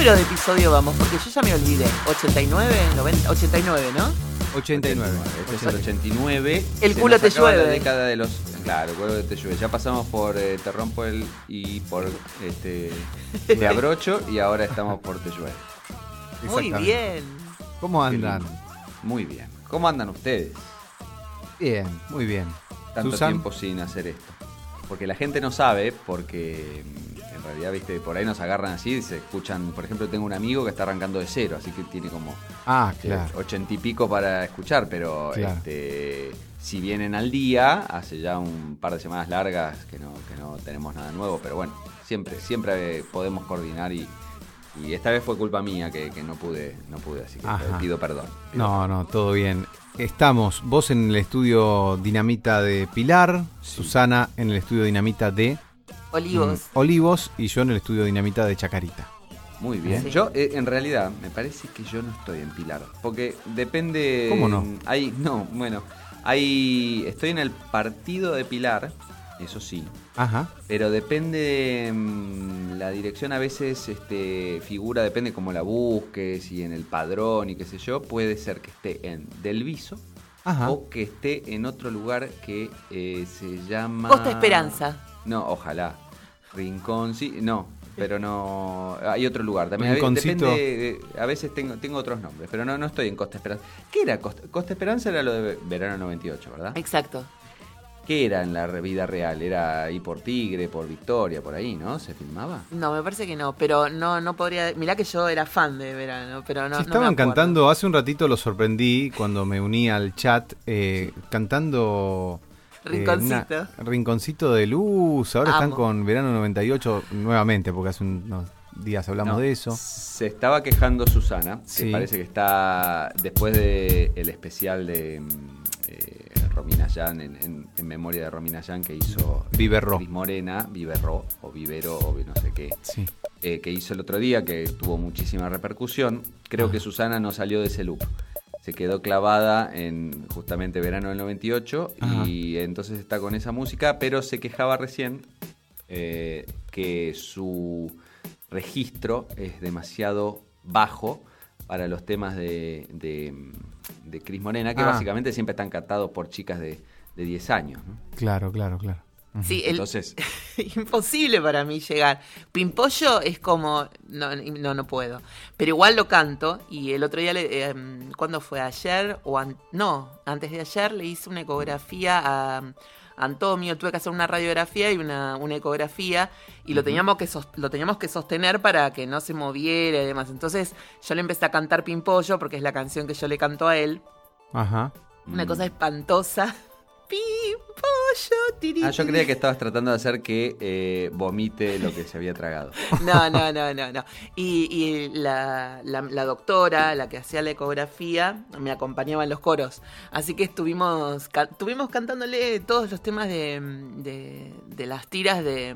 número de episodio vamos? Porque yo ya me olvidé. 89, 90, 89, ¿no? 89. Este es el 89. El culo te llueve. La década de los. Claro, el culo te llueve. Ya pasamos por eh, Te rompo el. y por. este. Te abrocho y ahora estamos por Te llueve. Muy bien. ¿Cómo andan? Muy bien. ¿Cómo andan ustedes? Bien, muy bien. Tanto Susan. tiempo sin hacer esto. Porque la gente no sabe, porque mm, en realidad, viste, por ahí nos agarran así, se escuchan. Por ejemplo, tengo un amigo que está arrancando de cero, así que tiene como Ah, eh, claro. ochenta y pico para escuchar, pero Claro. este, si vienen al día, hace ya un par de semanas largas que no, que no tenemos nada nuevo, pero bueno, siempre, siempre eh, podemos coordinar y, y esta vez fue culpa mía que, que no pude, no pude, así que Ajá. pido perdón. pido No, no, todo bien. Estamos, vos en el estudio Dinamita de Pilar, Susana en el estudio Dinamita de Olivos. mm, Olivos y yo en el estudio Dinamita de Chacarita. Muy bien. Sí. Yo, eh, en realidad, me parece que yo no estoy en Pilar. Porque depende. ¿Cómo no? Hay, no, bueno. Hay. Estoy en el partido de Pilar, eso sí. Ajá. Pero depende. mm, la dirección a veces este, figura, depende cómo la busques y en el padrón y qué sé yo. Puede ser que esté en Delviso Ajá. o que esté en otro lugar que eh, se llama. Costa Esperanza. No, ojalá. Rincón, sí, no, pero no. Hay otro lugar también. Rinconcito. Depende, eh, a veces tengo, tengo otros nombres, pero no, no estoy en Costa Esperanza. ¿Qué era Costa, Costa Esperanza? Era lo de verano 98, ¿verdad? Exacto. ¿Qué era en la vida real? Era ahí por Tigre, por Victoria, por ahí, ¿no? ¿Se filmaba? No, me parece que no, pero no, no podría. Mirá que yo era fan de verano, pero no. Se no me estaban cantando, hace un ratito lo sorprendí cuando me uní al chat, eh, cantando... eh, Rinconcito. una- Rinconcito de luz, ahora están con Verano 98 nuevamente, porque hace unos días hablamos No, de eso. Se estaba quejando Susana, que Sí. parece que está después del el especial de mm, Romina Yan, en, en- en memoria de Romina Yan, que hizo Viverro. Morena, Viverro, o Vivero, o no sé qué, Sí. eh, que hizo el otro día, que tuvo muchísima repercusión. Creo Ah. que Susana no salió de ese loop. Se quedó clavada en justamente verano del 98 y entonces está con esa música, pero se quejaba recién eh, que su registro es demasiado bajo para los temas de, de, de Cris Morena, que Ah. básicamente siempre están cantados por chicas de, de 10 años. ¿no? Claro, claro, claro. Sí, el- Entonces, imposible para mí llegar. Pimpollo es como, no, no, no puedo. Pero igual lo canto y el otro día, le, eh, ¿cuándo fue? ¿Ayer? o an- No, antes de ayer le hice una ecografía a Antonio. Tuve que hacer una radiografía y una, una ecografía y lo, teníamos que lo teníamos que sostener para que no se moviera y demás. Entonces yo le empecé a cantar Pimpollo porque es la canción que yo le canto a él. Ajá. Una mm. cosa espantosa. Pimpollo, Ah, yo creía que estabas tratando de hacer que eh, vomite lo que se había tragado. No, no, no, no, no. Y, y la, la- la doctora, la que hacía la ecografía, me acompañaba en los coros. Así que estuvimos, ca- estuvimos cantándole todos los temas de, de, de las tiras de,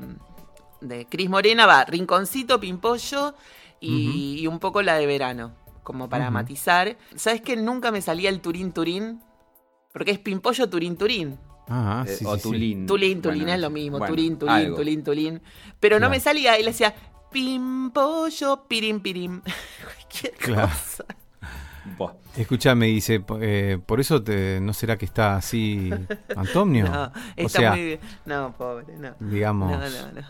de Cris Morena, va, Rinconcito, Pimpollo y, y un poco la de verano, como para matizar. ¿Sabes que nunca me salía el Turín Turín? Porque es Pimpollo Turín Turín. Ah, Eh, sí, o sí, sí. Tulín. Tulín, Tulín Bueno, es lo mismo. bueno, tulín, Tulín, algo. Tulín, Tulín. Pero no me salía y le decía pim, pollo, pirim, pirim. Cualquier Claro. cosa. Buah. Escuchame, dice, eh, por eso te, no será que está así Antonio. No, o está sea, muy bien. No, pobre, no. digamos, No, no, no.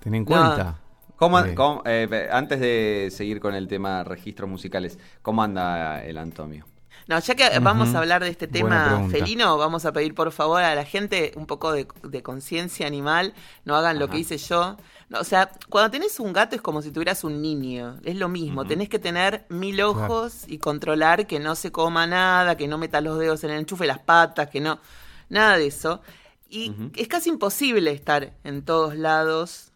ten en No. cuenta. ¿Cómo, Eh, cómo- eh, antes de seguir con el tema registros musicales, ¿cómo anda el Antomio? No, ya que vamos a hablar de este tema felino, vamos a pedir por favor a la gente un poco de, de conciencia animal, no hagan lo que hice yo. No, o sea, cuando tenés un gato es como si tuvieras un niño, es lo mismo, Ujú. tenés que tener mil ojos y controlar que no se coma nada, que no meta los dedos en el enchufe, las patas, que no, nada de eso. Y es casi imposible estar en todos lados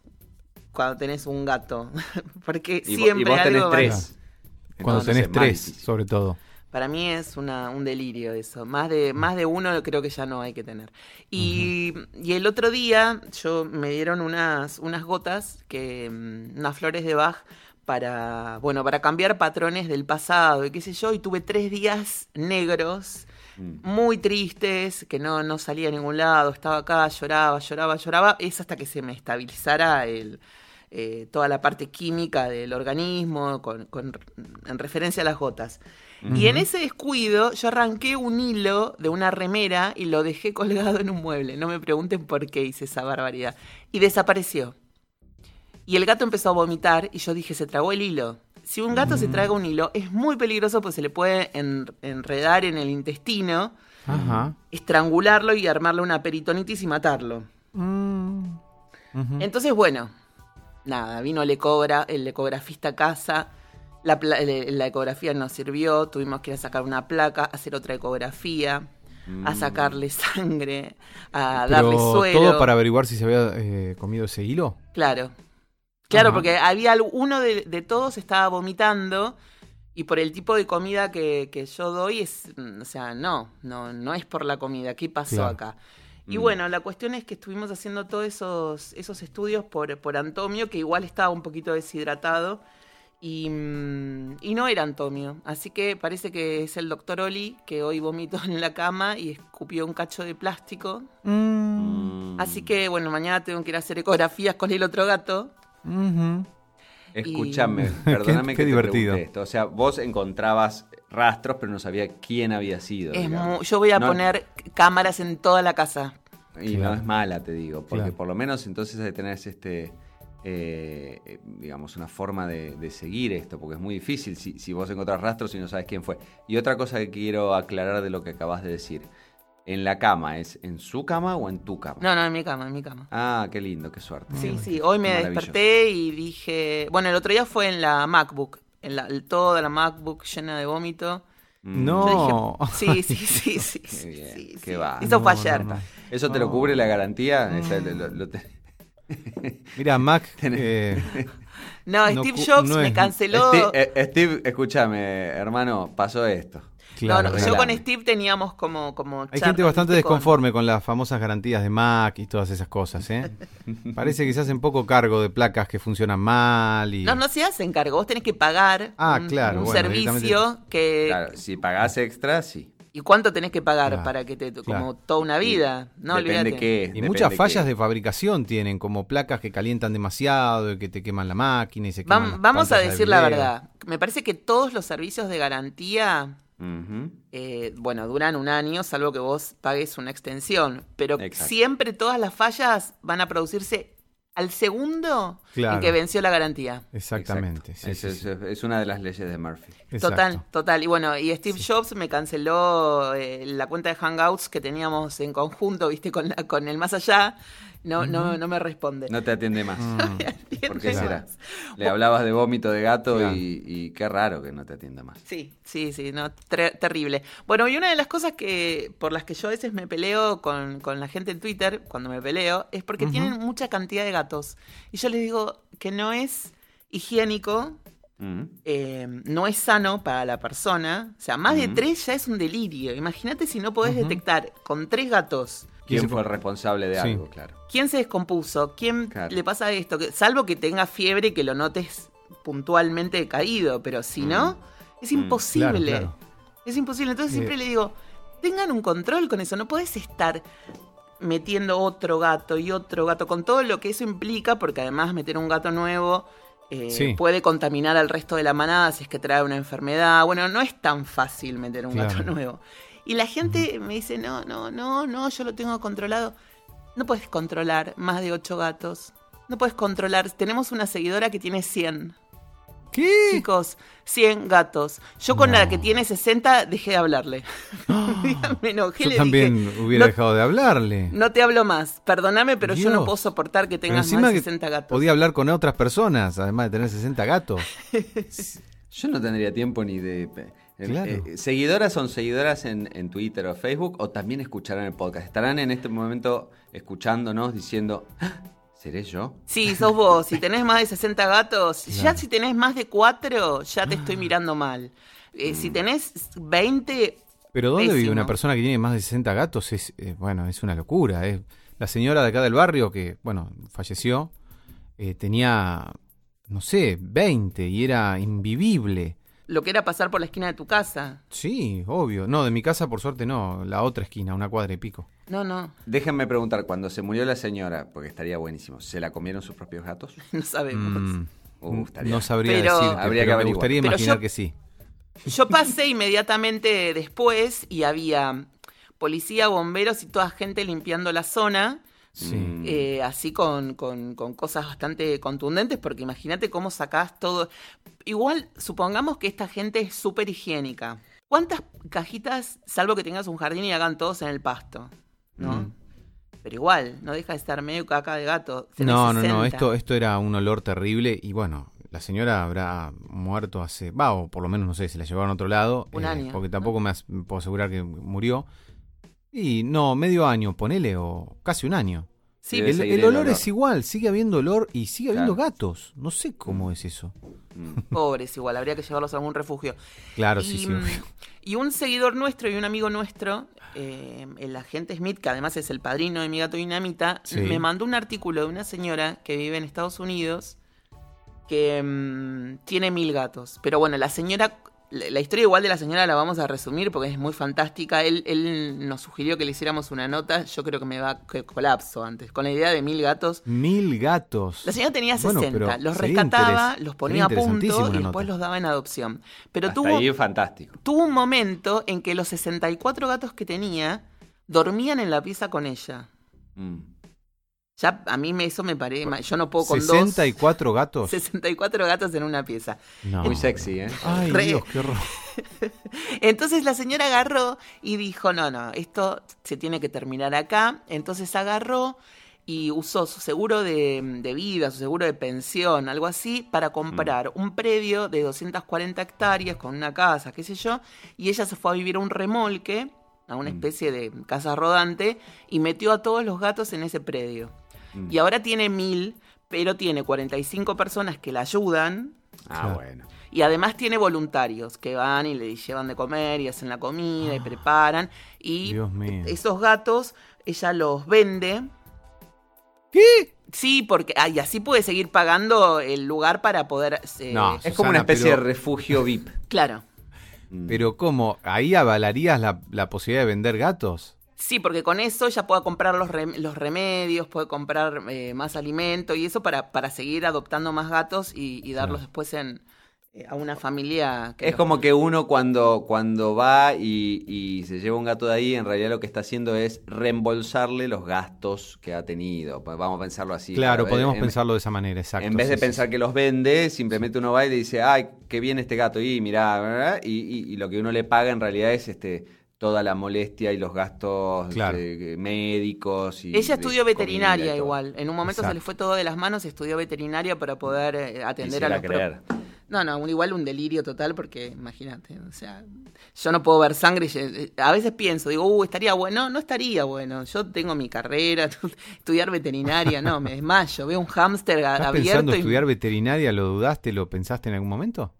cuando tenés un gato, porque Y, siempre y vos tenés algo va- tres. Cuando tenés tres, sobre todo. Para mí es una, un delirio eso. Más de, más de uno creo que ya no hay que tener. Y, y el otro día yo me dieron unas, unas gotas, que, mm, unas flores de Bach para, bueno, para cambiar patrones del pasado y qué sé yo. Y tuve tres días negros, Mm. muy tristes, que no, no salía a ningún lado. Estaba acá, lloraba, lloraba, lloraba. Es hasta que se me estabilizara el, eh, toda la parte química del organismo, con, con- en referencia a las gotas. Y en ese descuido yo arranqué un hilo de una remera y lo dejé colgado en un mueble. No me pregunten por qué hice esa barbaridad. Y desapareció. Y el gato empezó a vomitar y yo dije, se tragó el hilo. Si un gato se traga un hilo, es muy peligroso pues se le puede en- enredar en el intestino, estrangularlo y armarle una peritonitis y matarlo. Mm. Entonces, bueno, nada, vino el, ecobra, el ecografista a casa, la, le- la ecografía nos sirvió, tuvimos que ir a sacar una placa, hacer otra ecografía, a sacarle sangre, a darle suero. todo para averiguar si se había eh, comido ese hilo. Claro. Claro, Ajá. porque había uno de, de todos estaba vomitando y por el tipo de comida que, que yo doy es, mm, o sea, no, no, no es por la comida. ¿Qué pasó Claro. acá? Y Mm. bueno, la cuestión es que estuvimos haciendo todos esos, esos estudios por, por Antomio, que igual estaba un poquito deshidratado. Y, mm, y no era Antomio. Así que parece que es el doctor Oli, que hoy vomitó en la cama y escupió un cacho de plástico. Mm. Así que bueno, mañana tengo que ir a hacer ecografías con el otro gato. Escúchame, Y- perdóname Qué- que qué te divertido. esto. O sea, vos encontrabas rastros, pero no sabía quién había sido. Es digamos. mu- yo voy a No- poner cámaras en toda la casa. Y Claro. no es mala, te digo, porque Claro. por lo menos entonces hay que tener este, eh, eh, digamos, una forma de, de seguir esto, porque es muy difícil si, si vos encontrás rastros y no sabes quién fue. Y otra cosa que quiero aclarar de lo que acabas de decir. ¿En la cama es en su cama o en tu cama? No, no, en mi cama, en mi cama. Ah, qué lindo, qué suerte. Sí, sí, hoy me desperté y dije, bueno, el otro día fue en la MacBook, en la, toda la MacBook llena de vómito. Mm. No. Yo dije, sí, sí, sí, sí, Qué sí, bien, sí, qué sí. va. Eso fue ayer. no, no. ¿Eso te lo cubre la garantía? Esa- lo- lo- te- Mira, Mac. eh, No, Steve Jobs no me canceló. Steve, eh, Steve, escúchame, hermano, pasó esto. claro, no, no, yo con Steve teníamos como, como Hay gente bastante desconforme con las famosas garantías de Mac y todas esas cosas, ¿eh? Parece que se hacen poco cargo de placas que funcionan mal y... No, no se hacen cargo, vos tenés que pagar Ah, un, claro, un bueno, servicio que... Claro, si pagás extra, sí. ¿Y cuánto tenés que pagar Claro, para que te... como toda una vida? No, Depende olvídate. qué. Y muchas fallas qué. de fabricación tienen, como placas que calientan demasiado y que te queman la máquina y se queman Vam- vamos a de decir la verdad. Me parece que todos los servicios de garantía, eh, bueno, duran un año, salvo que vos pagues una extensión. Pero Exacto. siempre todas las fallas van a producirse al segundo Claro. en que venció la garantía. Exactamente. Sí, es, sí, es- es una de las leyes de Murphy. Total, total. Y bueno, y Steve Jobs me canceló eh, la cuenta de Hangouts que teníamos en conjunto, viste, con, la- con el más allá. No, no, no me responde. No te atiende más. Mm. ¿Por qué será? más. Le hablabas de vómito de gato Claro. y, y qué raro que no te atienda más. Sí, sí, sí, no, tre- terrible. Bueno, y una de las cosas que por las que yo a veces me peleo con, con la gente en Twitter, cuando me peleo, es porque tienen mucha cantidad de gatos. Y yo les digo que no es higiénico, Mm. eh, no es sano para la persona. O sea, más de Ujú. tres ya es un delirio. Imagínate si no podés detectar con tres gatos ¿Quién fue el responsable de Sí. algo? Claro. quién se descompuso, quién Claro. le pasa esto, que, salvo que tenga fiebre y que lo notes puntualmente caído, pero si no, es Mm, imposible. claro, claro. Es imposible. Entonces Eh. siempre le digo, tengan un control con eso, no podés estar metiendo otro gato y otro gato, con todo lo que eso implica, porque además meter un gato nuevo eh, Sí. puede contaminar al resto de la manada si es que trae una enfermedad. Bueno, no es tan fácil meter un gato nuevo. Y la gente me dice, no, no, no, no, yo lo tengo controlado. No puedes controlar más de ocho gatos. No puedes controlar. Tenemos una seguidora que tiene 100. ¿Qué? Chicos, 100 gatos. Yo con No. la que tiene 60 dejé de hablarle. me enojé, Yo le también dije, hubiera no, dejado de hablarle. no te hablo más. Perdóname, pero yo no puedo soportar que tengas más de que 60 gatos. podía hablar con otras personas, además de tener 60 gatos. Yo no tendría tiempo ni de... eh, Claro. eh, ¿Seguidoras son seguidoras en, en Twitter o Facebook o también escucharán el podcast? ¿Estarán en este momento escuchándonos diciendo, "Ah, ¿seré yo? Sí, sos vos. Si tenés más de 60 gatos, ya si tenés más de 4, ya te estoy mirando mal. Eh, Si tenés 20, Pero ¿dónde vive una persona que tiene más de 60 gatos? Es, eh, bueno, es una locura. Es la señora de acá del barrio que, bueno, falleció, eh, tenía, no sé, 20 y era invivible. Lo que era pasar por la esquina de tu casa. Sí, obvio. No, de mi casa por suerte no, la otra esquina, una cuadra y pico. No, no, Déjenme preguntar, cuando se murió la señora, porque estaría buenísimo, ¿se la comieron sus propios gatos? no sabemos. Mm, Uh, no sabría Pero- decirte, Habría que pero me averiguar. gustaría Pero imaginar yo- que sí. Yo pasé inmediatamente después y había policía, bomberos y toda gente limpiando la zona. Sí. Mm. eh, así con, con- con cosas bastante contundentes, porque imagínate cómo sacás todo. Igual, supongamos que esta gente es súper higiénica. ¿Cuántas cajitas, salvo que tengas un jardín y hagan todos en el pasto? ¿no? Mm. Pero igual, no deja de estar medio caca de gato. No, no, no, 60. esto, esto era un olor terrible y bueno, la señora habrá muerto hace, va, o por lo menos no sé, se la llevaron a otro lado. eh, Un año, Porque ¿no? tampoco me, as- me puedo asegurar que murió. Y no, medio año, ponele, o casi un año. Sí, El, seguir el el olor, olor. es igual, sigue habiendo olor y sigue habiendo Claro. gatos. No sé cómo es eso. Mm. pobres igual, habría que llevarlos a algún refugio. Claro, y, sí, sí. mm, y un seguidor nuestro y un amigo nuestro, eh, el agente Smith, que además es el padrino de mi gato dinamita, Sí. me mandó un artículo de una señora que vive en Estados Unidos que mm, tiene mil gatos. Pero bueno, la señora, la, la historia igual de la señora la vamos a resumir porque es muy fantástica. Él, él nos sugirió que le hiciéramos una nota. Yo creo que me va que colapso antes. Con la idea de mil gatos. Mil gatos. La señora tenía Bueno, 60, pero los rescataba, los ponía a punto y después nota. los daba en adopción. Pero Hasta tuvo, ahí fantástico. tuvo un momento en que los 64 gatos que tenía dormían en la pieza con ella. Mm. Ya a mí me, eso me parece, yo no puedo con 64 dos. gatos. 64 gatos en una pieza. No. Muy sexy, ¿eh? Ay, Re- Dios, qué horror. Entonces la señora agarró y dijo, no, no, esto se tiene que terminar acá. Entonces agarró y usó su seguro de, de vida, su seguro de pensión, algo así, para comprar un predio de 240 hectáreas con una casa, qué sé yo, y ella se fue a vivir a un remolque, a una Mm. especie de casa rodante, y metió a todos los gatos en ese predio. Mm. Y ahora tiene mil, pero tiene 45 personas que la ayudan, Ah, Claro. bueno. y además tiene voluntarios que van y le llevan de comer y hacen la comida y preparan. Y Dios mío. esos gatos ella los vende. ¿Qué? Sí, porque ah, y así puede seguir pagando el lugar para poder... eh, No. Es como una especie pero- de refugio VIP. Claro. Pero ¿cómo? ¿Ahí avalarías la, la posibilidad de vender gatos? Sí, porque con eso ella puede comprar los, rem- los remedios, puede comprar eh, más alimento y eso para, para seguir adoptando más gatos y, y darlos después en, eh, a una familia. Que Es los- como que uno cuando, cuando va y, y se lleva un gato de ahí, en realidad lo que está haciendo es reembolsarle los gastos que ha tenido. Pues Vamos a pensarlo así. Claro, podemos en- pensarlo de esa manera, exacto. En vez de sí, sí, pensar que los vende, simplemente uno va y le dice, ay, qué bien este gato, y mirá, ¿verdad? y, y- y lo que uno le paga en realidad es este toda la molestia y los gastos Claro. médicos. Y Ella estudió veterinaria igual. En un momento se le fue todo de las manos, estudió veterinaria para poder eh, atender Quisiera a los creer. No, no, un- igual un delirio total porque imagínate, o sea, yo no puedo ver sangre, y, eh, a veces pienso, digo, uh, estaría bueno, no, no estaría bueno, yo tengo mi carrera, estudiar veterinaria, no, me desmayo, veo un hámster a- ¿Estás abierto pensando y- estudiar veterinaria? ¿Lo dudaste? ¿Lo pensaste en algún momento?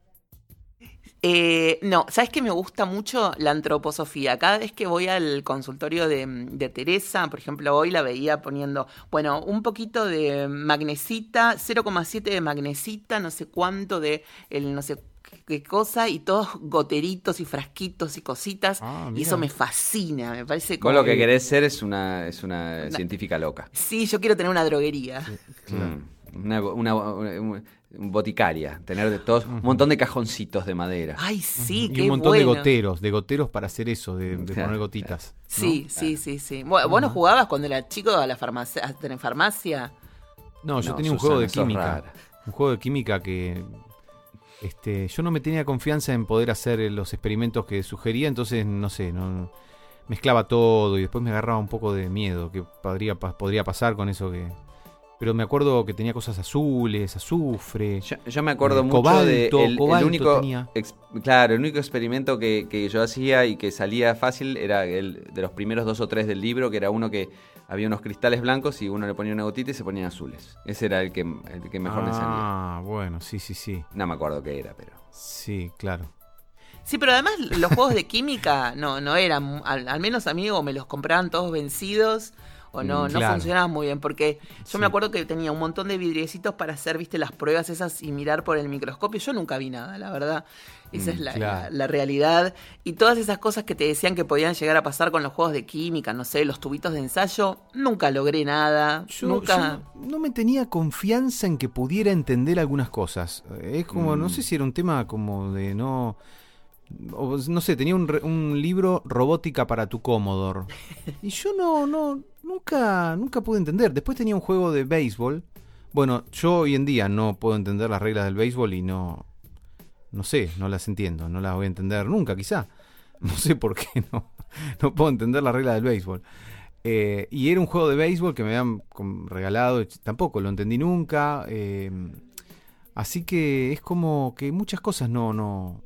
Eh, no, ¿sabes que me gusta mucho la antroposofía? Cada vez que voy al consultorio de, de Teresa, por ejemplo, hoy la veía poniendo, bueno, un poquito de magnesita, 0,7 de magnesita, no sé cuánto de el no sé qué cosa, y todos goteritos y frasquitos y cositas. Ah, y eso me fascina, me parece como. Vos lo que querés ser es una, es una científica loca. Sí, yo quiero tener una droguería. Mm. Una, una- una- una boticaria. Tener de todos un montón de cajoncitos de madera. Ay, sí, y qué un montón de goteros, de goteros para hacer eso, de, poner gotitas. ¿no? Sí, sí, sí, sí. Bueno, ¿Vos no jugabas cuando era chico a la farmacia, a en farmacia? No, yo No, tenía un Susana, juego de química. Un juego de química que. Este, yo no me tenía confianza en poder hacer eh, los experimentos que sugería, entonces no sé, no mezclaba todo y después me agarraba un poco de miedo que podría, podría pasar con eso que. Pero me acuerdo que tenía cosas azules, azufre. Yo, yo me acuerdo Eh, mucho cobalto, de el, el cobalto único tenía. ex- claro el único experimento que, que yo hacía y que salía fácil era el de los primeros dos o tres del libro que era uno que había unos cristales blancos y uno le ponía una gotita y se ponían azules ese era el que, el que mejor me salía Ah, bueno, sí, sí, sí. no me acuerdo qué era pero Sí, claro. Sí, pero además los juegos de química no, no eran, al, al menos a mí o me los compraban todos vencidos o no, Mm, no claro. funcionaba muy bien, porque yo Sí. me acuerdo que tenía un montón de vidriecitos para hacer, viste, las pruebas esas y mirar por el microscopio. Yo nunca vi nada, la verdad. Esa Mm, es la, claro. la- la realidad. Y todas esas cosas que te decían que podían llegar a pasar con los juegos de química, no sé, los tubitos de ensayo, nunca logré nada. Yo, nunca. yo no me tenía confianza en que pudiera entender algunas cosas. Es como, no Mm. sé si era un tema como de no... o no sé, tenía un, un libro robótica para tu Commodore. Y yo no, no, nunca, nunca pude entender. Después tenía un juego de béisbol. Bueno, yo hoy en día no puedo entender las reglas del béisbol y no, no sé, no las entiendo. No las voy a entender nunca, quizá. No sé por qué no, no puedo entender las reglas del béisbol. Eh, y era un juego de béisbol que me habían regalado, tampoco lo entendí nunca. eh, así que es como que muchas cosas no, no,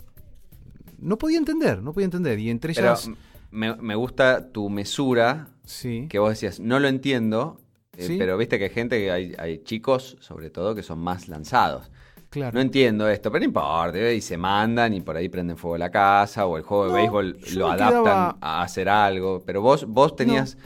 no podía entender, no podía entender. Y entre Pero ellas, me, me gusta tu mesura, sí, que vos decías, no lo entiendo, eh, Sí. pero viste que hay gente, que hay, hay chicos, sobre todo, que son más lanzados. claro. No entiendo esto, pero no importa, ¿eh? y se mandan y por ahí prenden fuego la casa o el juego de béisbol lo adaptan quedaba- a hacer algo, pero vos, vos tenías,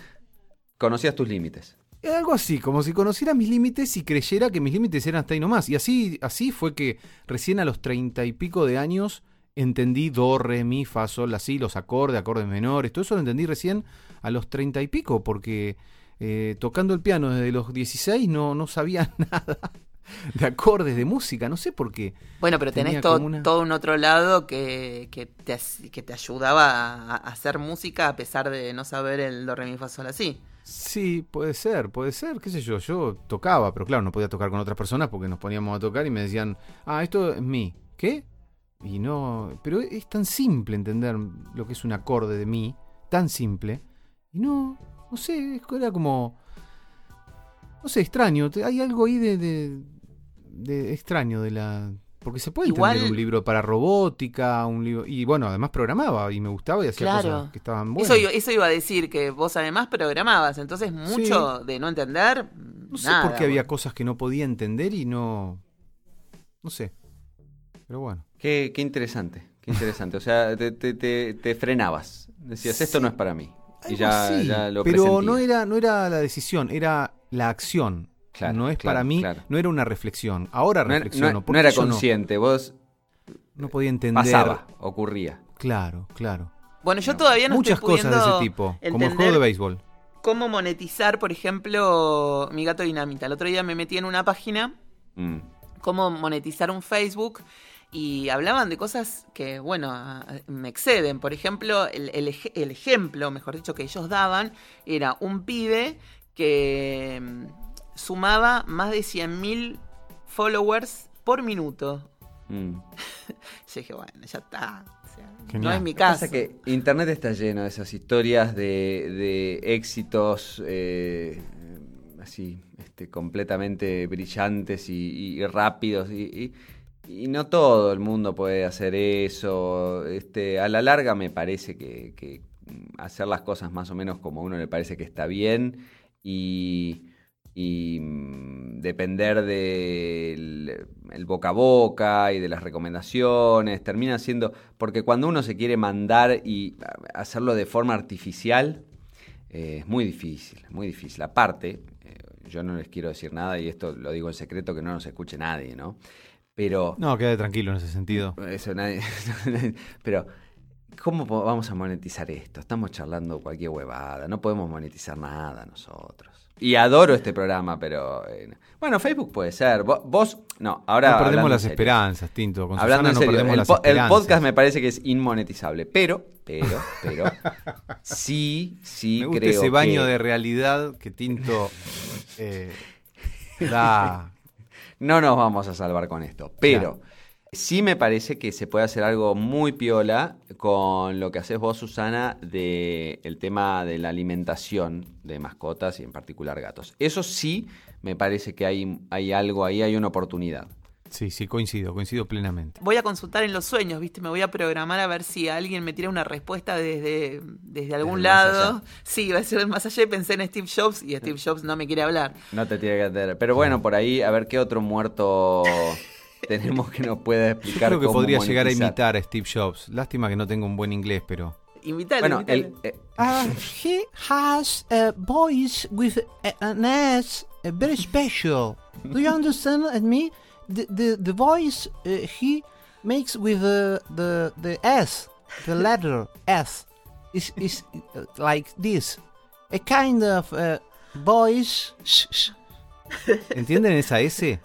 conocías tus límites. Algo así, como si conociera mis límites y creyera que mis límites eran hasta ahí nomás. Y así, así fue que recién a los treinta y pico de años entendí do, re, mi, fa, sol, así, los acordes, acordes menores, todo eso lo entendí recién a los treinta y pico, porque eh, tocando el piano desde los 16 no, no sabía nada de acordes, de música, no sé por qué. Bueno, pero Tenía tenés todo, una- todo un otro lado que, que, te, que te ayudaba a, a hacer música a pesar de no saber el do, re, mi, fa, sol, así. Sí, puede ser, puede ser, qué sé yo, yo tocaba, pero claro, no podía tocar con otras personas porque nos poníamos a tocar y me decían, ah, esto es mi, ¿qué? Y no, pero es tan simple entender lo que es un acorde de mi, tan simple, y no, no sé, era como, no sé, extraño, hay algo ahí de, de, de extraño de la... Porque se puede Igual- entender un libro para robótica, un libro... Y bueno, además programaba y me gustaba y hacía Claro. cosas que estaban buenas. Eso, iba- eso iba a decir, que vos además programabas, entonces mucho de no entender. No sé por qué había cosas que no podía entender y no. No sé. Pero bueno. Qué, qué interesante, qué interesante. O sea, te, te- te- te frenabas. Decías, esto Sí. no es para mí. Y ya, así, ya lo pero no era, no era la decisión, era la acción. Claro, no es claro, para mí, claro. no era una reflexión. Ahora No reflexiono. no- ¿por no era consciente, vos No, podía entender. pasaba, ocurría. Claro, claro. Bueno, yo todavía no Muchas estoy cosas de ese tipo. Como el juego de béisbol. cómo monetizar, por ejemplo, mi gato dinamita. El otro día me metí en una página, Mm. cómo monetizar un Facebook. Y hablaban de cosas que, bueno, me exceden. Por ejemplo, el, el ej- el ejemplo, mejor dicho, que ellos daban era un pibe que mm, sumaba más de 100.000 followers por minuto. Mm. Yo dije, bueno, ya está. O sea, no es mi Lo que pasa caso. es que Internet está lleno de esas historias de, de éxitos eh, así, este, completamente brillantes y, y rápidos. Y, y- y no todo el mundo puede hacer eso. Este, a la larga me parece que, que hacer las cosas más o menos como a uno le parece que está bien y, y, mm, depender del el boca a boca y de las recomendaciones, termina siendo, porque cuando uno se quiere mandar y hacerlo de forma artificial, eh, es muy difícil, muy difícil. Aparte, eh, yo no les quiero decir nada y esto lo digo en secreto que no nos escuche nadie, ¿no? Pero... No, quédate tranquilo en ese sentido. Eso nadie. Pero, ¿cómo vamos a monetizar esto? Estamos charlando cualquier huevada. No podemos monetizar nada nosotros. Y adoro este programa, pero. eh, bueno, Facebook puede ser. Vo- Vos. No, ahora. no perdemos las esperanzas, Tinto. Con Hablando en no serio, perdemos el, las po- el esperanzas. podcast me parece que es inmonetizable. Pero, pero, pero. sí, sí, Me gusta creo. ese baño que- de realidad que Tinto eh, da. No nos vamos a salvar con esto. Pero sí me parece que se puede hacer algo muy piola con lo que haces vos, Susana, de el tema de la alimentación de mascotas y en particular gatos. Eso sí me parece que hay, hay algo ahí, hay una oportunidad. Sí, sí, coincido, coincido plenamente. Voy a consultar en los sueños, ¿viste? Me voy a programar a ver si alguien me tira una respuesta desde, desde algún lado. Sí, va a ser el más allá. Pensé en Steve Jobs y Steve Jobs no me quiere hablar. No te tiene que atender. Pero bueno, por ahí, a ver qué otro muerto tenemos que nos pueda Yo explicar creo que cómo podría llegar a imitar a Steve Jobs. Lástima que no tengo un buen inglés, pero. Invítalo, Bueno, el, eh, Uh, he has a voice with an S uh, very special. Do you understand me? The the, the voice uh, he makes with the the the S, the letter S, is is uh, like this, a kind of uh, voice. Shh, shh. ¿Entienden esa S?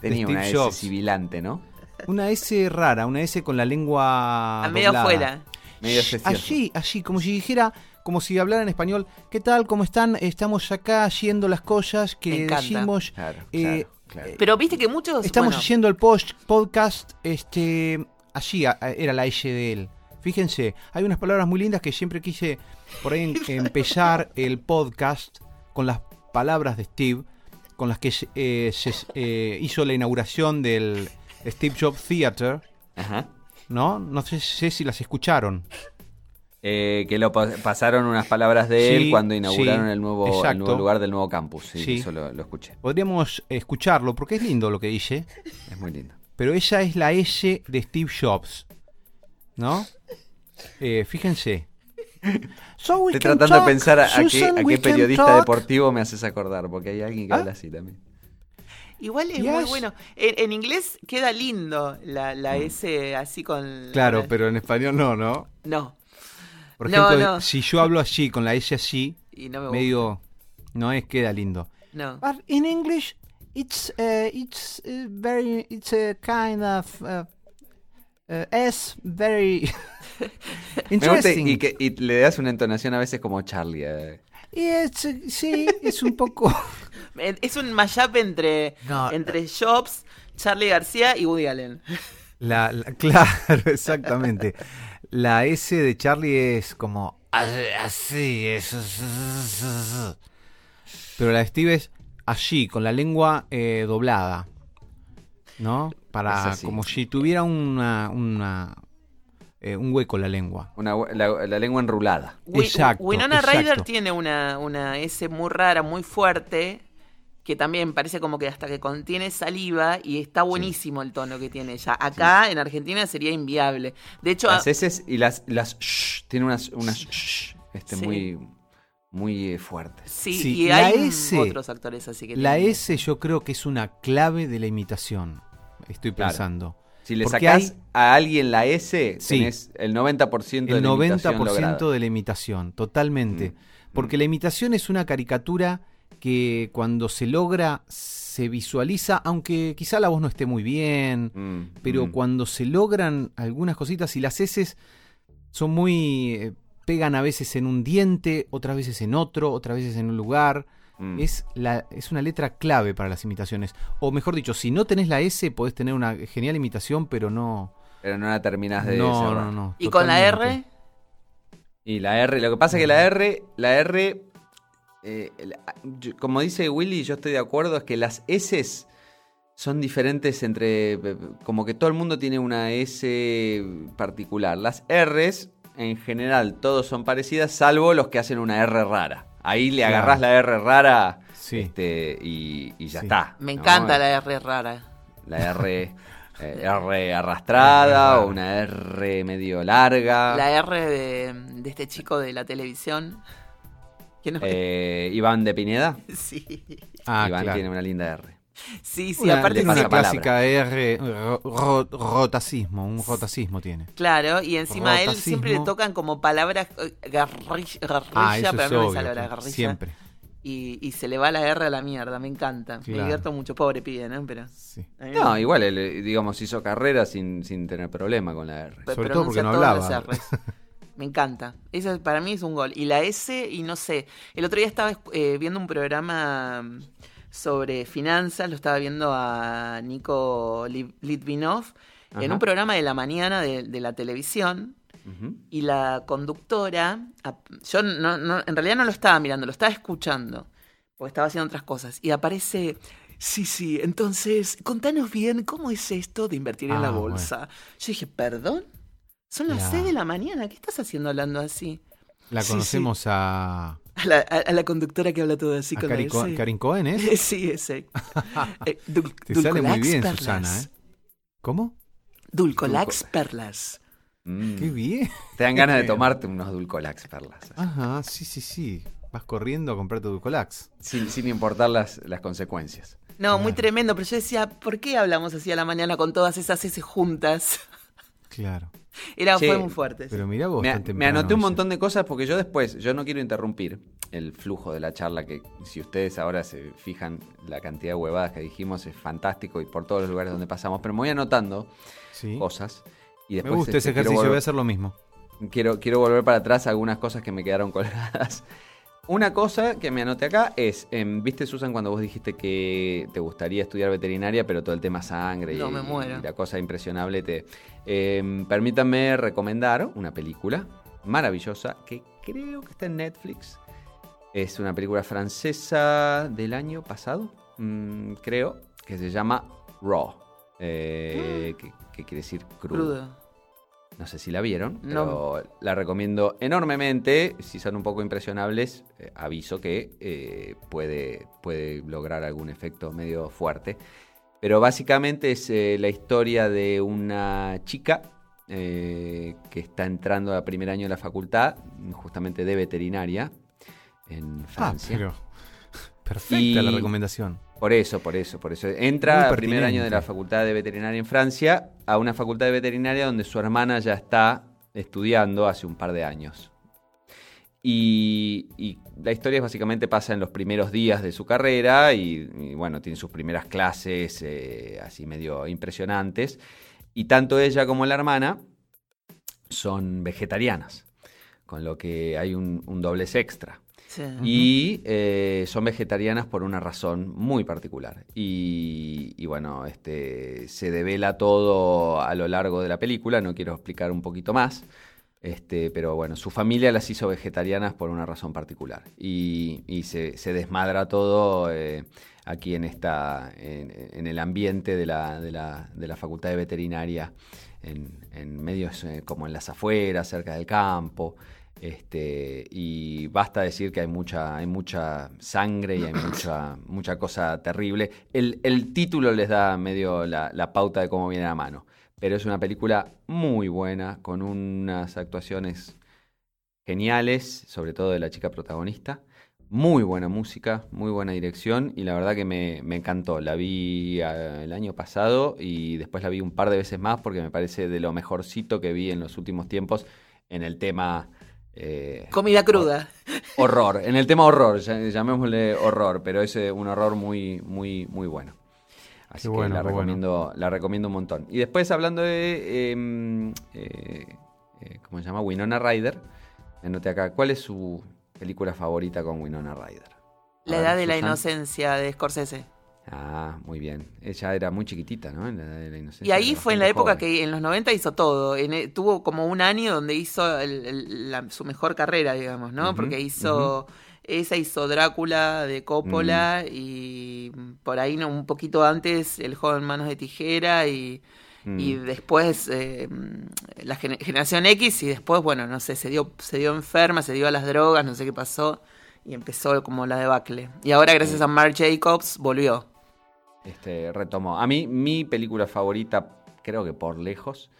tenía Steve una S Jobs. sibilante, ¿no? Una S rara, una S con la lengua. A medio doblada. afuera. Medio precioso. Allí, allí, como si dijera, como si hablara en español. ¿Qué tal? ¿Cómo están? Estamos acá haciendo las cosas que decimos. Claro, eh, claro, claro. Pero viste que muchos. Estamos bueno, haciendo el post podcast, este, allí a- a- era la S de él. Fíjense, hay unas palabras muy lindas que siempre quise por ahí en- empezar el podcast con las palabras de Steve, con las que se- eh, se eh, hizo la inauguración del Steve Jobs Theater, Ajá. ¿no? No sé, sé si las escucharon. Eh, que lo pa- pasaron unas palabras de él cuando inauguraron sí, el, nuevo, el exacto. nuevo lugar del nuevo campus. Sí, Sí. eso lo, lo escuché. Podríamos escucharlo porque es lindo lo que dice, Es muy lindo. pero esa es la S de Steve Jobs, ¿no? Eh, fíjense. So we Estoy tratando de pensar a, a qué, a periodista talk. deportivo me haces acordar, porque hay alguien que Ah. habla así también. Igual es Yes. muy bueno. En, en inglés queda lindo la, la Mm. S así con. Claro, pero en español no, ¿no? No. Por No, ejemplo, no. si yo hablo así, con la S así, Y no me gusta. medio. No es queda lindo. No. But in English, it's uh, it's uh, very it's a kind of uh, uh, S very Me gusta interesting. y, que, y le das una entonación a veces como Charlie. eh. Sí, es un poco. Eh, Es un mashup entre, No. entre Jobs, Charlie García y Woody Allen. La, la- claro, exactamente. La S de Charlie es como. Así, es. Pero la de Steve es allí, con la lengua eh, doblada. ¿No? Para. Como si tuviera una. una eh, un hueco en la lengua. Una, la, la lengua enrulada. Exacto, Winona exacto. Ryder tiene una, una S muy rara, muy fuerte, que también parece como que hasta que contiene saliva y está buenísimo el tono que tiene ella. Acá en Argentina sería inviable. De hecho, Las S y las, las tiene unas, unas este, Sí. muy, muy eh, fuertes. sí, Sí, y la hay S, otros actores así que La tienen- S yo creo que es una clave de la imitación. Estoy Claro. pensando. Si le Porque sacás hay- a alguien la S, Sí. tenés el 90% de El la imitación 90% lograda. de la imitación, totalmente. Mm, Porque la imitación es una caricatura que cuando se logra se visualiza, aunque quizá la voz no esté muy bien, Mm, pero mm. cuando se logran algunas cositas y las S son muy... eh, pegan a veces en un diente, otras veces en otro, otras veces en un lugar. Mm. Es, la, es una letra clave para las imitaciones. O mejor dicho, si no tenés la S, podés tener una genial imitación, pero no... Pero no la terminás de No, no, no. ¿Y con la. R? Y la R, lo que pasa es que la R, la R, eh, yo- como dice Willy, yo estoy de acuerdo, es que las S son diferentes entre, eh, como que todo el mundo tiene una S particular. Las Rs, en general, todos son parecidas, salvo los que hacen una R rara. Ahí le Claro. agarrás la R rara Sí. este, y, y ya Sí. está. Me ¿no? encanta la R rara. La R, eh, R arrastrada o una R medio larga. La R de, de este chico de la televisión. Que no- Eh, Iván de Pineda. Sí, Ah, Iván claro. tiene una linda R. sí, sí, Una, aparte le una palabra. clásica R, ro- ro- rotacismo, un rotacismo tiene. Claro, y encima a él siempre le tocan como palabras eh, garrilla, garrilla, Ah, eso pero es no me obvio, sale la claro, garrilla. siempre. Y, y se le va la R a la mierda, me encanta. Me Claro. divierto mucho, pobre pibe, ¿no? Pero. Sí. No, me- igual, él, eh, digamos, hizo carrera sin, sin tener problema con la R. sobre todo porque no hablaba. Me encanta. Eso para mí es un gol. Y la S, y no sé. El otro día estaba eh, viendo un programa mm, sobre finanzas, lo estaba viendo a Nico Li- Litvinov, en un programa de la mañana de, de la televisión. Y la conductora, yo no, no- en realidad no lo estaba mirando, lo estaba escuchando, porque estaba haciendo otras cosas. Y aparece, sí, sí, entonces, contanos bien, ¿cómo es esto de invertir en la Ah, bolsa? Yo dije, ¿perdón? Son las Ya. 6 de la mañana, ¿qué estás haciendo hablando así? La Sí, conocemos a, A la, a- a la conductora que habla todo así a con Karin, la. Karin Cohen, ¿eh? Sí, ese. Eh, dul- Te sale muy Dulcolax bien, Perlas. Susana, ¿eh? ¿Cómo? Dulcolax Perlas. Mm. Qué bien. Te dan ganas de tomarte unos dulcolax, perlas. Ajá, sí, sí, sí. Vas corriendo a comprar tu Dulcolax. Sin, sin importar las, las consecuencias. No, muy tremendo, pero yo decía, ¿por qué hablamos así a la mañana con todas esas S juntas? Claro. Era, Che, fue muy fuerte. Pero mirá vos, Me, tan me anoté un montón de cosas porque yo después, yo no quiero interrumpir el flujo de la charla, que si ustedes ahora se fijan la cantidad de huevadas que dijimos es fantástico y por todos los lugares donde pasamos, pero me voy anotando Sí. cosas. Y Me después gusta este, ese ejercicio, voy a hacer lo mismo. quiero, quiero volver para atrás a algunas cosas que me quedaron colgadas. Una cosa que me anoté acá es, em, viste Susan cuando vos dijiste que te gustaría estudiar veterinaria, pero todo el tema sangre y, No, me muero. y la cosa impresionable te... em, permítanme recomendar una película maravillosa que creo que está en Netflix. Es una película francesa del año pasado, mm, creo, que se llama Raw. eh, que, que quiere decir Crudo. No sé si la vieron, No. pero la recomiendo enormemente. Si son un poco impresionables, eh, aviso que eh, puede, puede lograr algún efecto medio fuerte. Pero básicamente es eh, la historia de una chica eh, que está entrando a primer año de la facultad, justamente de veterinaria, en Ah, Francia. pero. Perfecta Y- la recomendación. Por eso, por eso, por eso. Entra Muy a primer año de la facultad de veterinaria en Francia, a una facultad de veterinaria donde su hermana ya está estudiando hace un par de años. Y, y la historia básicamente pasa en los primeros días de su carrera y, y, bueno, tiene sus primeras clases eh, así medio impresionantes. Y tanto ella como la hermana son vegetarianas, con lo que hay un, un doblez extra. Sí. Y eh, son vegetarianas por una razón muy particular. Y, y bueno, este, se devela todo a lo largo de la película, no quiero explicar un poquito más. Este, pero bueno, su familia las hizo vegetarianas por una razón particular. Y, y se, se desmadra todo eh, aquí en, esta, en, en el ambiente de la, de, la, de la Facultad de Veterinaria, en, en medios eh, como en las afueras, cerca del campo. Este, y basta decir que hay mucha, hay mucha sangre y hay mucha, mucha cosa terrible. El, el título les da medio la, la pauta de cómo viene a mano. Pero es una película muy buena, con unas actuaciones geniales, sobre todo de la chica protagonista. Muy buena música, muy buena dirección y la verdad que me, me encantó. La vi eh, el año pasado y después la vi un par de veces más porque me parece de lo mejorcito que vi en los últimos tiempos en el tema eh, Comida cruda. horror. En el tema horror, llamémosle horror, pero es eh, un horror muy, muy, muy bueno. Así Qué que bueno, la, bueno. recomiendo, la recomiendo un montón. Y después hablando de, eh, eh, ¿cómo se llama? Winona Ryder. Me anoté acá, ¿cuál es su película favorita con Winona Ryder? A La ver, edad de la inocencia de Scorsese. Ah, muy bien. Ella era muy chiquitita, ¿no? En la de la inocencia. Y ahí fue en la época joven. que en los 90 hizo todo. En e- tuvo como un año donde hizo el- el- la- su mejor carrera, digamos, ¿no? Porque hizo. Esa hizo Drácula de Coppola Mm. y por ahí no, un poquito antes El joven manos de tijera y, Mm. y después eh, la gener- generación X y después, bueno, no sé, se dio, se dio enferma, se dio a las drogas, no sé qué pasó y empezó como la debacle. Y ahora gracias a Marc Jacobs volvió. Este, retomó. A mí, mi película favorita, creo que por lejos,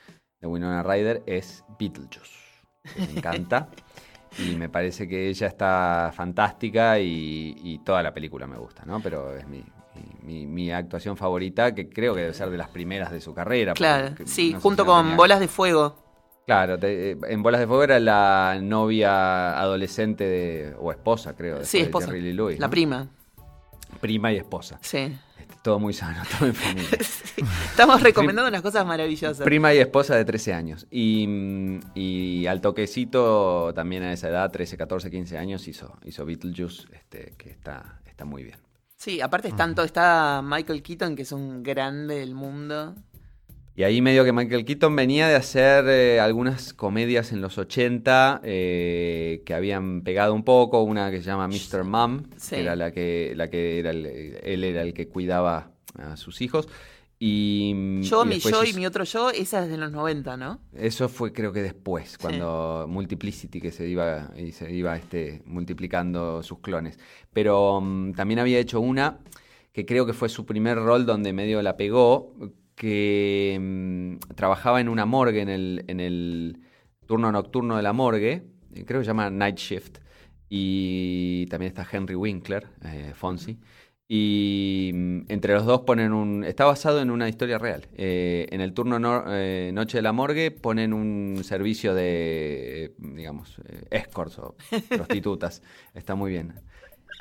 de Winona Ryder es Beetlejuice. que Me encanta. y me parece que ella está fantástica y, y toda la película me gusta, ¿no? Pero es mi, mi, actuación favorita, que creo que debe ser de las primeras de su carrera. Claro, sí, no junto si con tenía- Bolas de Fuego. Claro, te- eh, en Bolas de Fuego era la novia adolescente de, o esposa, creo. después Sí, de esposa. Jerry Lee Lewis, La prima. Prima y esposa. Sí. Todo muy sano, todo en familia. Estamos recomendando unas cosas maravillosas. Prima y esposa de 13 años. Y, mm, y al toquecito, también a esa edad, 13, 14, 15 años, hizo, hizo Beetlejuice, este, que está, está muy bien. Sí, aparte es tanto, está Michael Keaton, que es un grande del mundo. Y ahí medio que Michael Keaton venía de hacer eh, algunas comedias en los 80 eh, que habían pegado un poco, una que se llama Mr. Mom, Sí. que era la que, la que era el- él era el que cuidaba a sus hijos. Y, Yo, y mi yo y mi otro yo, esa es de los 90, ¿no? Eso fue creo que después, cuando Multiplicity que se iba y se iba este, multiplicando sus clones. Pero mm, también había hecho una que creo que fue su primer rol donde medio la pegó, que mm, trabajaba en una morgue, en el, en el turno nocturno de la morgue, eh, creo que se llama Night Shift, y también está Henry Winkler, eh, Fonsi. Y mm, entre los dos ponen un... Está basado en una historia real. Eh, en el turno no- eh, Noche de la Morgue ponen un servicio de, digamos, escorts o prostitutas. Está muy bien.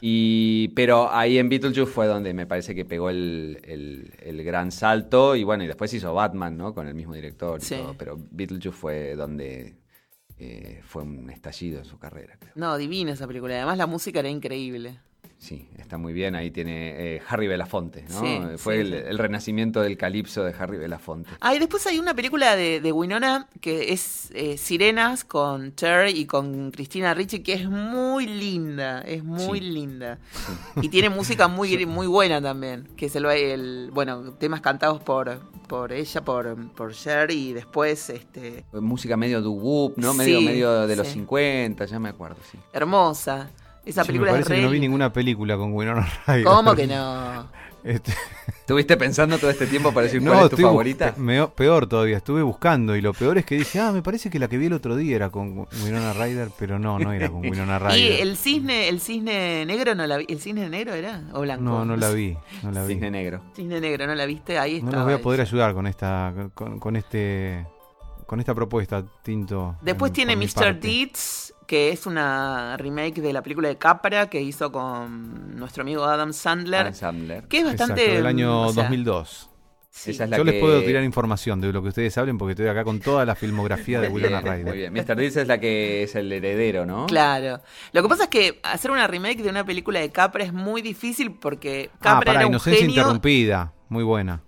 Y, pero ahí en Beetlejuice fue donde me parece que pegó el, el- el gran salto. Y bueno, y después hizo Batman, ¿no? Con el mismo director y Sí. todo. Pero Beetlejuice fue donde eh, fue un estallido en su carrera, creo. No, divina esa película. Además la música era increíble. Sí, está muy bien. Ahí tiene eh, Harry Belafonte, ¿no? Sí, Fue sí, el, sí. el renacimiento del calipso de Harry Belafonte. Ah, y después hay una película de, de Winona que es eh, Sirenas con Cher y con Cristina Ricci que es muy linda, es muy linda. Y tiene música muy muy buena también, que es el, el- bueno, temas cantados por por ella, por por Cher y después este Música medio doo-wop, ¿no? Medio, medio de los sí. 50, ya me acuerdo, sí. hermosa. Esa Sí, me película es parece que no vi ninguna película con Winona Ryder. ¿Cómo que no? Este, ¿Estuviste pensando todo este tiempo para decir no, cuál es tu favorita? meo- peor todavía, estuve buscando y lo peor es que dije, ah, me parece que la que vi el otro día era con Winona Ryder, pero no, no era con Winona Ryder. Y el cisne, el cisne negro no la vi, el cisne negro era o blanco. No, no la vi, no la vi. Cisne Negro. Cisne negro, ¿no la viste? Ahí No está. los voy a poder ayudar con esta, con, con este, con esta propuesta, Tinto. Después en- tiene Mr. Deeds, que es una remake de la película de Capra que hizo con nuestro amigo Adam Sandler. Adam Sandler. Que es bastante. Exacto, del año o sea, 2002. sí. Esa es la Yo les puedo tirar información de lo que ustedes hablen porque estoy acá con toda la filmografía de Winona bien, Ryder. Muy bien. Mr. Deeds es la que es el heredero, ¿no? Claro. Lo que pasa es que hacer una remake de una película de Capra es muy difícil porque Ah, Capra para era un Inocencia genio. Interrumpida, muy buena.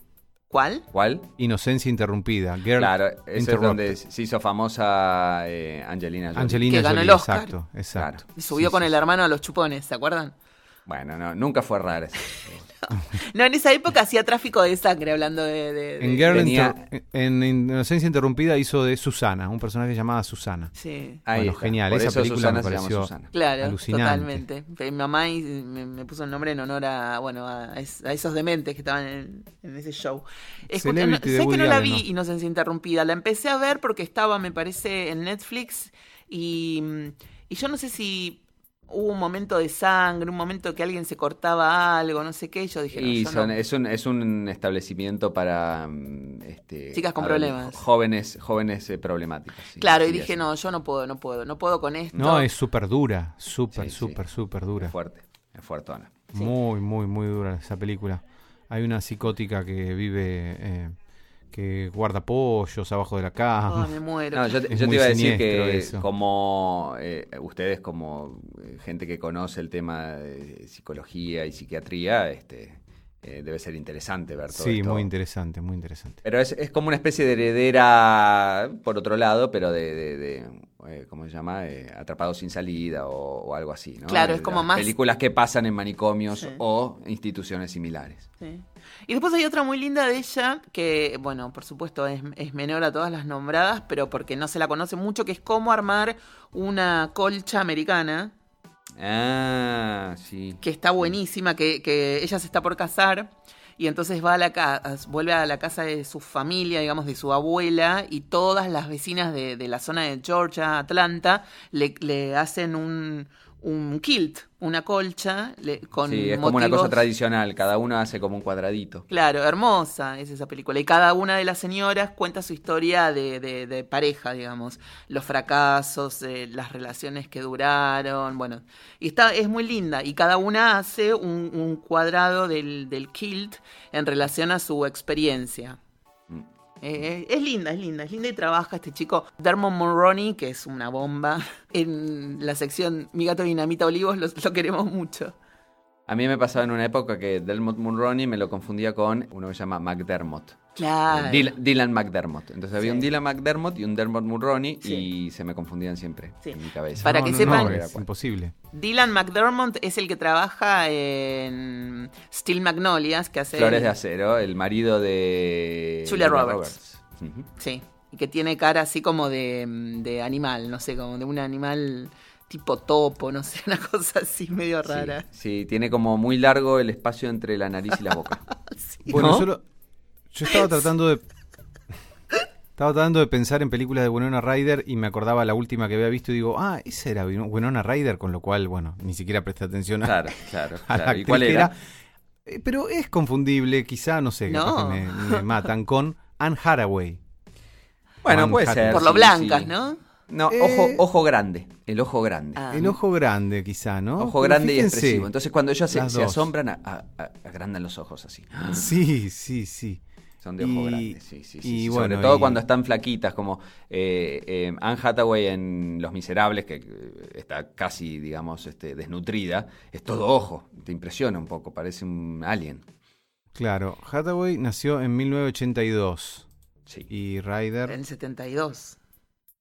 ¿Cuál? ¿Cuál? Inocencia Interrumpida, Girl Claro, ese es donde se hizo famosa eh, Angelina Jolie. Angelina Que ganó Jolie, el Oscar. exacto, exacto. Y subió Sí, con sí, el hermano a los chupones, ¿se acuerdan? Bueno, no, nunca fue rara esa. No, en esa época hacía tráfico de sangre hablando de. de- de- En Girl Tenía- Inter- en Inocencia Interrumpida hizo de Susana, un personaje llamado Susana. Sí. Ahí Bueno, está. genial, Por esa película Susana me se llama pareció- Susana. Claro, Alucinante. totalmente. Mi mamá y- me, me puso el nombre en honor a, bueno, a, a esos dementes que estaban en, en ese show. Escucha, no, sé que no la vi ¿no? Inocencia Interrumpida. La empecé a ver porque estaba, me parece, en Netflix y, y yo no sé si hubo un momento de sangre, un momento que alguien se cortaba algo, no sé qué. y Yo dije, no, Y yo son- no. es, un, es un establecimiento para mm, este, Chicas con problemas. Jóvenes, jóvenes eh, problemáticas. sí, Claro, y dije, así. no, yo no puedo, no puedo, no puedo con esto. No, es súper dura, súper, súper, súper dura. Es fuerte, es fuertona. Sí. Muy, muy, muy dura esa película. Hay una psicótica que vive, eh, que guarda pollos abajo de la cama. Ay, me muero. No, yo, te- Es yo te muy iba a decir que eso. como eh, ustedes como eh, gente que conoce el tema de psicología y psiquiatría, este eh, debe ser interesante ver todo sí, esto. muy interesante, muy interesante. Pero es, es como una especie de heredera, por otro lado, pero de, de, de, eh, ¿cómo se llama? Eh, Atrapado sin salida o, o algo así, ¿no? Claro, De es como más- Películas que pasan en manicomios Sí. o instituciones similares. Sí. Y después hay otra muy linda de ella, que, bueno, por supuesto es, es menor a todas las nombradas, pero porque no se la conoce mucho, que es cómo armar una colcha americana, Ah, sí. que está buenísima, que, que ella se está por casar. Y entonces va a la casa, vuelve a la casa de su familia, digamos, de su abuela, y todas las vecinas de, de la zona de Georgia, Atlanta, le, le hacen un, un kilt, una colcha, le- con Sí, es como una cosa tradicional, cada uno hace como un cuadradito. Claro, hermosa es esa película. Y cada una de las señoras cuenta su historia de, de- de pareja, digamos. Los fracasos, eh, las relaciones que duraron, bueno. Y está, es muy linda. Y cada una hace un, un cuadrado del, del kilt en relación a su experiencia. Eh, es linda, es linda, es linda y trabaja este chico Dermot Mulroney, que es una bomba. En la sección Mi gato dinamita olivos lo, lo queremos mucho. A mí me pasaba en una época que Delmot Mulroney me lo confundía con uno que se llama McDermott. Claro. Dil- Dylan McDermott. Entonces había Sí. un Dylan McDermott y un Dermot Mulroney Sí. y se me confundían siempre Sí. en mi cabeza. Para No, que no, sepan- no, es imposible. Dylan McDermott es el que trabaja en Steel Magnolias, que hace... Flores de Acero, el marido de Julia Roberts. Sí, y que tiene cara así como de, de animal, no sé, como de un animal tipo topo, no sé, una cosa así medio rara. Sí, sí, tiene como muy largo el espacio entre la nariz y la boca. Sí. Bueno, ¿No? yo, lo, Yo estaba tratando de. Estaba tratando de pensar en películas de Winona Ryder y me acordaba la última que había visto y digo, ah, esa era Winona Ryder, con lo cual, bueno, ni siquiera presté atención a, Claro, claro. a la claro. ¿Y cuál era? Eh, Pero es confundible, quizá, no sé, No. que me, me matan, con Anne Hathaway. Bueno, puede Hathaway. ser. Por lo blancas, sí. ¿no? No, Eh. ojo, ojo grande. El ojo grande. Ah. El ojo grande, quizá, ¿no? Ojo Pero grande y expresivo. Entonces, cuando ellos se, asombran, a- a- a- agrandan los ojos así. Sí, sí, sí. Son de ojo Y- grande, sí, sí, sí. y sí. bueno, Sobre todo y- cuando están flaquitas, como eh, eh, Anne Hathaway en Los Miserables, que eh, está casi, digamos, este, desnutrida, es todo ojo. Te impresiona un poco, parece un alien. Claro, Hathaway nació en 1982 Sí. y Ryder... En el 72.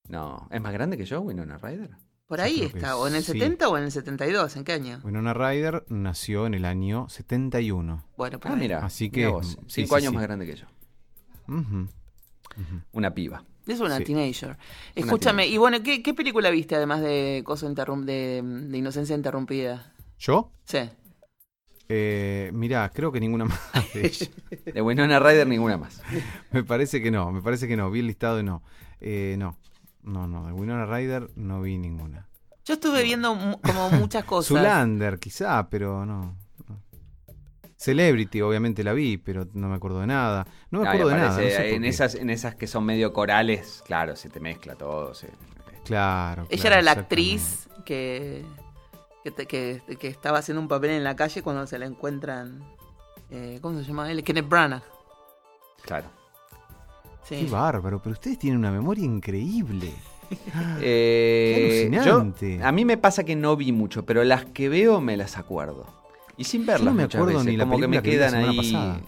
No, ¿es más grande que yo, Winona Ryder? Por ahí está. ¿O en el sí. 70 o en el 72? ¿En qué año? Winona Ryder nació en el año 71. Bueno, por Ah, mira. Así mira que, vos, sí, cinco sí, años sí. más grande que yo. Una piba. Es una Sí. teenager. Escúchame, y bueno, ¿qué, qué película viste además de Coso interrum- de, de Inocencia Interrumpida? ¿Yo? Sí. Eh, mirá, creo que ninguna más. de ella. De Winona Ryder ninguna más. me parece que no, me parece que no. Vi el listado y no. Eh, no, no, no. De Winona Ryder no vi ninguna. Yo estuve viendo mu- como muchas cosas. Zulander, quizá, pero no. no. Celebrity, obviamente la vi, pero no me acuerdo de nada. No me acuerdo de nada. aparece no sé por en, qué. esas, en esas que son medio corales, claro, se te mezcla todo. se- Claro. Ella claro, era la actriz que, que, te- que- que estaba haciendo un papel en la calle cuando se la encuentran. eh, ¿Cómo se llama él? Kenneth Branagh. Claro. Qué bárbaro, pero ustedes tienen una memoria increíble. Eh, Qué alucinante. yo- a mí me pasa que no vi mucho, pero las que veo me las acuerdo. Y sin verlas no me muchas acuerdo veces, ni la como que me que quedan ahí. pasada.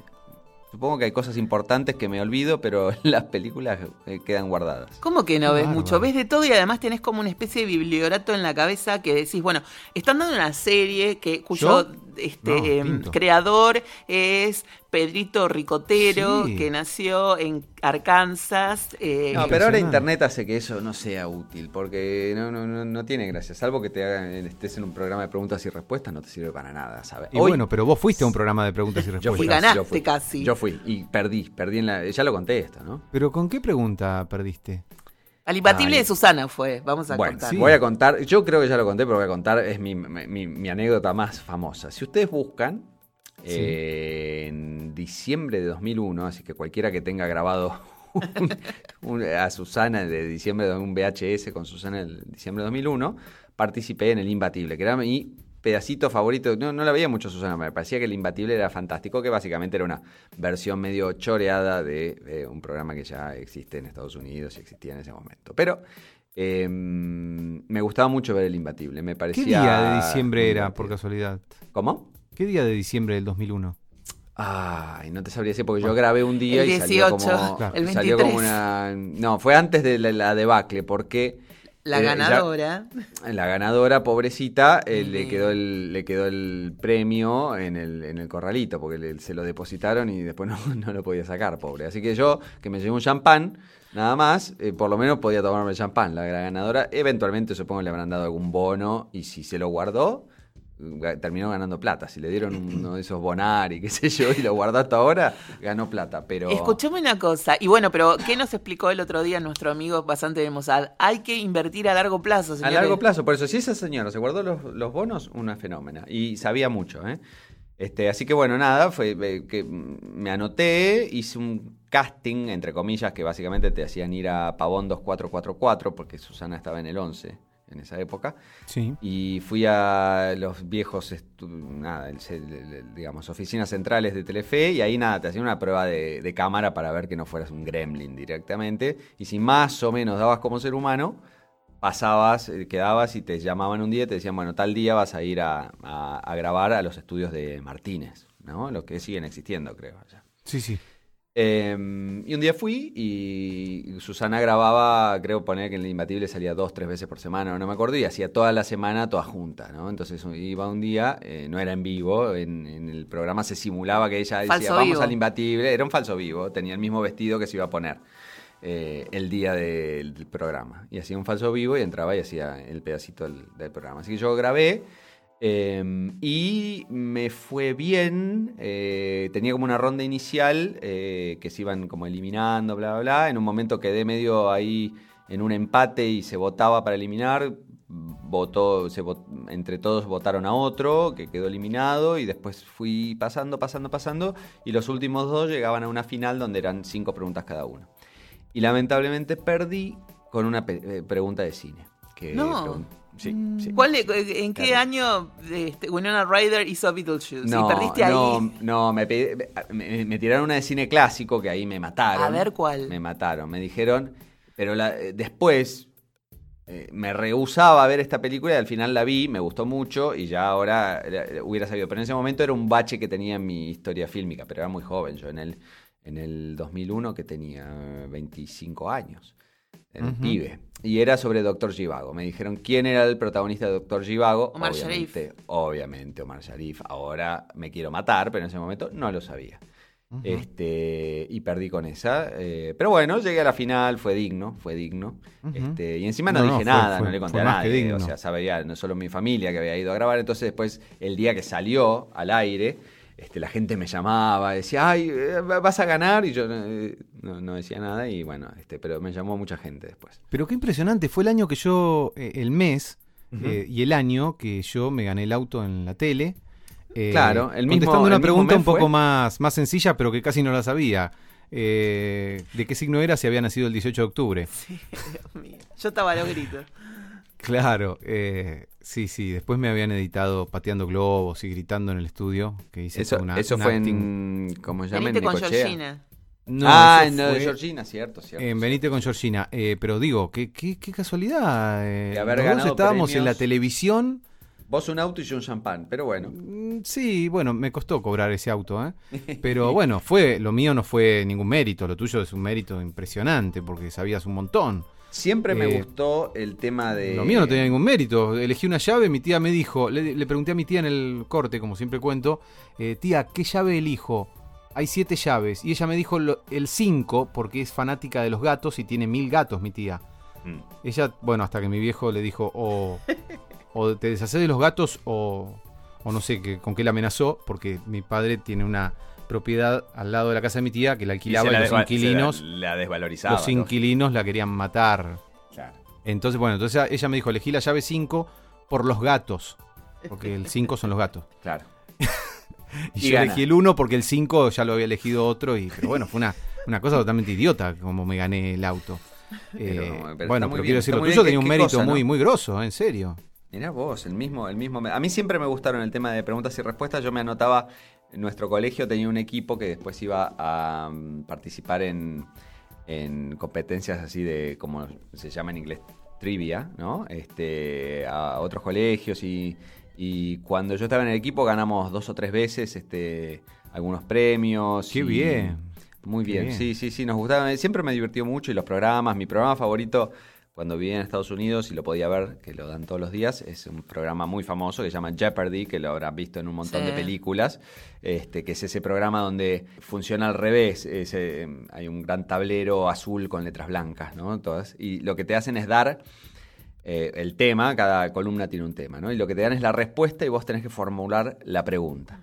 Supongo que hay cosas importantes que me olvido, pero las películas eh, quedan guardadas. ¿Cómo que no Qué ves bárbaro. mucho? Ves de todo y además tenés como una especie de bibliorato en la cabeza que decís, bueno, están dando una serie que cuyo ¿Yo? Este, No, em, creador es Pedrito Ricotero, Sí. que nació en Arkansas. eh, No, pero ahora internet hace que eso no sea útil, porque no, no, no, no tiene gracia. Salvo que te hagan, estés en un programa de preguntas y respuestas, no te sirve para nada, ¿sabes? Y Hoy- bueno, pero vos fuiste a un programa de preguntas y yo respuestas. fui, Y ganaste yo fui. casi. Yo fui y perdí, perdí en la... Ya lo conté esto, ¿no? Pero ¿con qué pregunta perdiste? Al imbatible de Susana fue, vamos a Bueno, contar. sí. voy a contar, yo creo que ya lo conté, pero voy a contar, es mi, mi- mi anécdota más famosa. Si ustedes buscan, eh, en diciembre de 2001, así que cualquiera que tenga grabado un- un- a Susana de diciembre de un VHS con Susana en diciembre de 2001, participé en El Imbatible, que era mi pedacito favorito. No, no la veía mucho Susana, me parecía que El Imbatible era fantástico, que básicamente era una versión medio choreada de, de un programa que ya existe en Estados Unidos y existía en ese momento. Pero eh, me gustaba mucho ver El Imbatible, me parecía... ¿Qué día de diciembre era, por casualidad? ¿Cómo? ¿Qué día de diciembre del 2001? Ay, no te sabría decir porque yo grabé un día El y salió 18, como, Claro. el salió como 23. una... No, fue antes de la, la debacle porque... La eh, ganadora. la ganadora, pobrecita, eh, le, quedó el, le quedó el premio en el, en el corralito, porque le- se lo depositaron y después no, no lo podía sacar, pobre. Así que yo, que me llevé un champán, nada más, eh, por lo menos podía tomarme el champán. La, la ganadora, eventualmente supongo le habrán dado algún bono y si se lo guardó, terminó ganando plata. Si le dieron uno de esos Bonari, qué sé yo, y lo guardó hasta ahora, ganó plata. Pero Escuchame una cosa, y bueno, pero ¿qué nos explicó el otro día nuestro amigo Basante de Mossad? Hay que invertir a largo plazo, A largo plazo, por eso, si esa señora se guardó los, los bonos, una fenómena. Y sabía mucho, ¿eh? Este, así que bueno, nada, fue eh, que me anoté, hice un casting, entre comillas, que básicamente te hacían ir a Pavón 2444, porque Susana estaba en el 11 en esa época. Sí. Y fui a los viejos, nada, el- el- el- digamos, oficinas centrales de Telefe y ahí nada, te hacían una prueba de, de cámara para ver que no fueras un gremlin directamente. Y si más o menos dabas como ser humano, pasabas, eh, quedabas y te llamaban un día y te decían, bueno, tal día vas a ir a, a- a grabar a los estudios de Martínez, ¿no? Los que siguen existiendo, creo. allá. Sí, sí. Eh, y un día fui y Susana grababa, creo poner que en el Imbatible salía dos, tres veces por semana, no me acuerdo, y hacía toda la semana, toda junta, ¿no? Entonces iba un día, eh, no era en vivo, en, en el programa se simulaba que ella decía, vamos al Imbatible, era un falso vivo, tenía el mismo vestido que se iba a poner eh, el día del, del programa. Y hacía un falso vivo y entraba y hacía el pedacito del, del programa. Así que yo grabé Eh, y me fue bien. eh, tenía como una ronda inicial eh, que se iban como eliminando, bla, bla, bla. En un momento quedé medio ahí en un empate y se votaba para eliminar. Votó, se vot- entre todos votaron a otro que quedó eliminado y después fui pasando, pasando, pasando. Y los últimos dos llegaban a una final donde eran cinco preguntas cada uno. Y lamentablemente perdí con una eh, pregunta de cine. Que No. pregun- sí, sí. ¿Cuál de- ¿En qué Claro. año este, Winona Ryder hizo Beetlejuice? No, y perdiste ahí. no, me, me- me tiraron una de cine clásico que ahí me mataron. A ver cuál. Me mataron, me dijeron, pero la- eh, después eh, me rehusaba a ver esta película y al final la vi, me gustó mucho y ya ahora eh, hubiera sabido. Pero en ese momento era un bache que tenía en mi historia fílmica, pero era muy joven. Yo en el, en el 2001 que tenía 25 años, era un Ujú. pibe. Y era sobre Doctor Givago. Me dijeron quién era el protagonista de Doctor Givago. Omar obviamente, obviamente Omar Sharif. Ahora me quiero matar, pero en ese momento no lo sabía. Este, y perdí con esa. eh, pero bueno, llegué a la final, fue digno, fue digno. Este, y encima no, No, no, dije fue- nada, fue- no le conté fue a nadie. digno. O sea, sabía no solo mi familia que había ido a grabar. Entonces después, el día que salió al aire, este, la gente me llamaba, decía, ay, eh, vas a ganar. Y yo eh, no, no decía nada. Y bueno, este, pero me llamó mucha gente después. Pero qué impresionante, fue el año que yo, eh, el mes eh, y el año que yo me gané el auto en la tele. eh, Claro, el mismo- Contestando una pregunta un poco fue. más, más sencilla, pero que casi no la sabía. Eh, ¿De qué signo era si había nacido el 18 de octubre? Sí, Dios mío. Yo estaba a los gritos. Claro, eh, sí, sí. Después me habían editado pateando globos y gritando en el estudio. Que hice Eso, una, eso un fue acting. en. ¿Cómo se llama? En Venite con. Georgina. No, ah, de fue Georgina, cierto, cierto. En Benite con Georgina. Eh, pero digo, qué, qué, qué casualidad. eh, De haber ganado estábamos en la televisión. Vos un auto y yo un champán, pero bueno. Mm, Sí, bueno, me costó cobrar ese auto, ¿eh? Pero bueno, fue, lo mío no fue ningún mérito, lo tuyo es un mérito impresionante porque sabías un montón. Siempre me Eh, gustó el tema de. Lo mío no tenía ningún mérito. Elegí una llave, mi tía me dijo, le, le pregunté a mi tía en el corte, como siempre cuento, eh, tía, ¿qué llave elijo? Hay siete llaves. Y ella me dijo lo- el 5 porque es fanática de los gatos y tiene mil gatos, mi tía. Mm. Ella, bueno, hasta que mi viejo le dijo, o, o te deshaces de los gatos o, o no sé con qué la amenazó, porque mi padre tiene una propiedad al lado de la casa de mi tía que la alquilaba y, los inquilinos, la, desvalorizaba. los inquilinos la querían matar. Claro. Entonces, bueno, entonces ella me dijo, elegí la llave 5 por los gatos, porque el 5 son los gatos. claro. Y, Y yo elegí el 1 porque el 5 ya lo había elegido otro, y, pero bueno, fue una, una cosa totalmente idiota como me gané el auto. Pero- Eh, pero bueno, pero bien, quiero decir, lo tuyo tenía ¿Qué- un mérito cosa, no? muy, muy grosso, en serio. Mirá vos, el mismo, el mismo. A mí siempre me gustaron el tema de preguntas y respuestas. Yo me anotaba, en nuestro colegio tenía un equipo que después iba a mm, participar en, en competencias así de, como se llama en inglés, trivia, ¿no? Este, a otros colegios y, y cuando yo estaba en el equipo ganamos dos o tres veces este, algunos premios. Qué y- bien. Muy bien. bien. sí, sí, sí, nos gustaba. Siempre me divirtió mucho y los programas, mi programa favorito cuando vivía en Estados Unidos y lo podía ver, que lo dan todos los días, es un programa muy famoso que se llama Jeopardy, que lo habrán visto en un montón Sí. de películas, este, que es ese programa donde funciona al revés, es, eh, hay un gran tablero azul con letras blancas, ¿no? Todas, y lo que te hacen es dar eh, el tema, cada columna tiene un tema, ¿no? Y lo que te dan es la respuesta y vos tenés que formular la pregunta.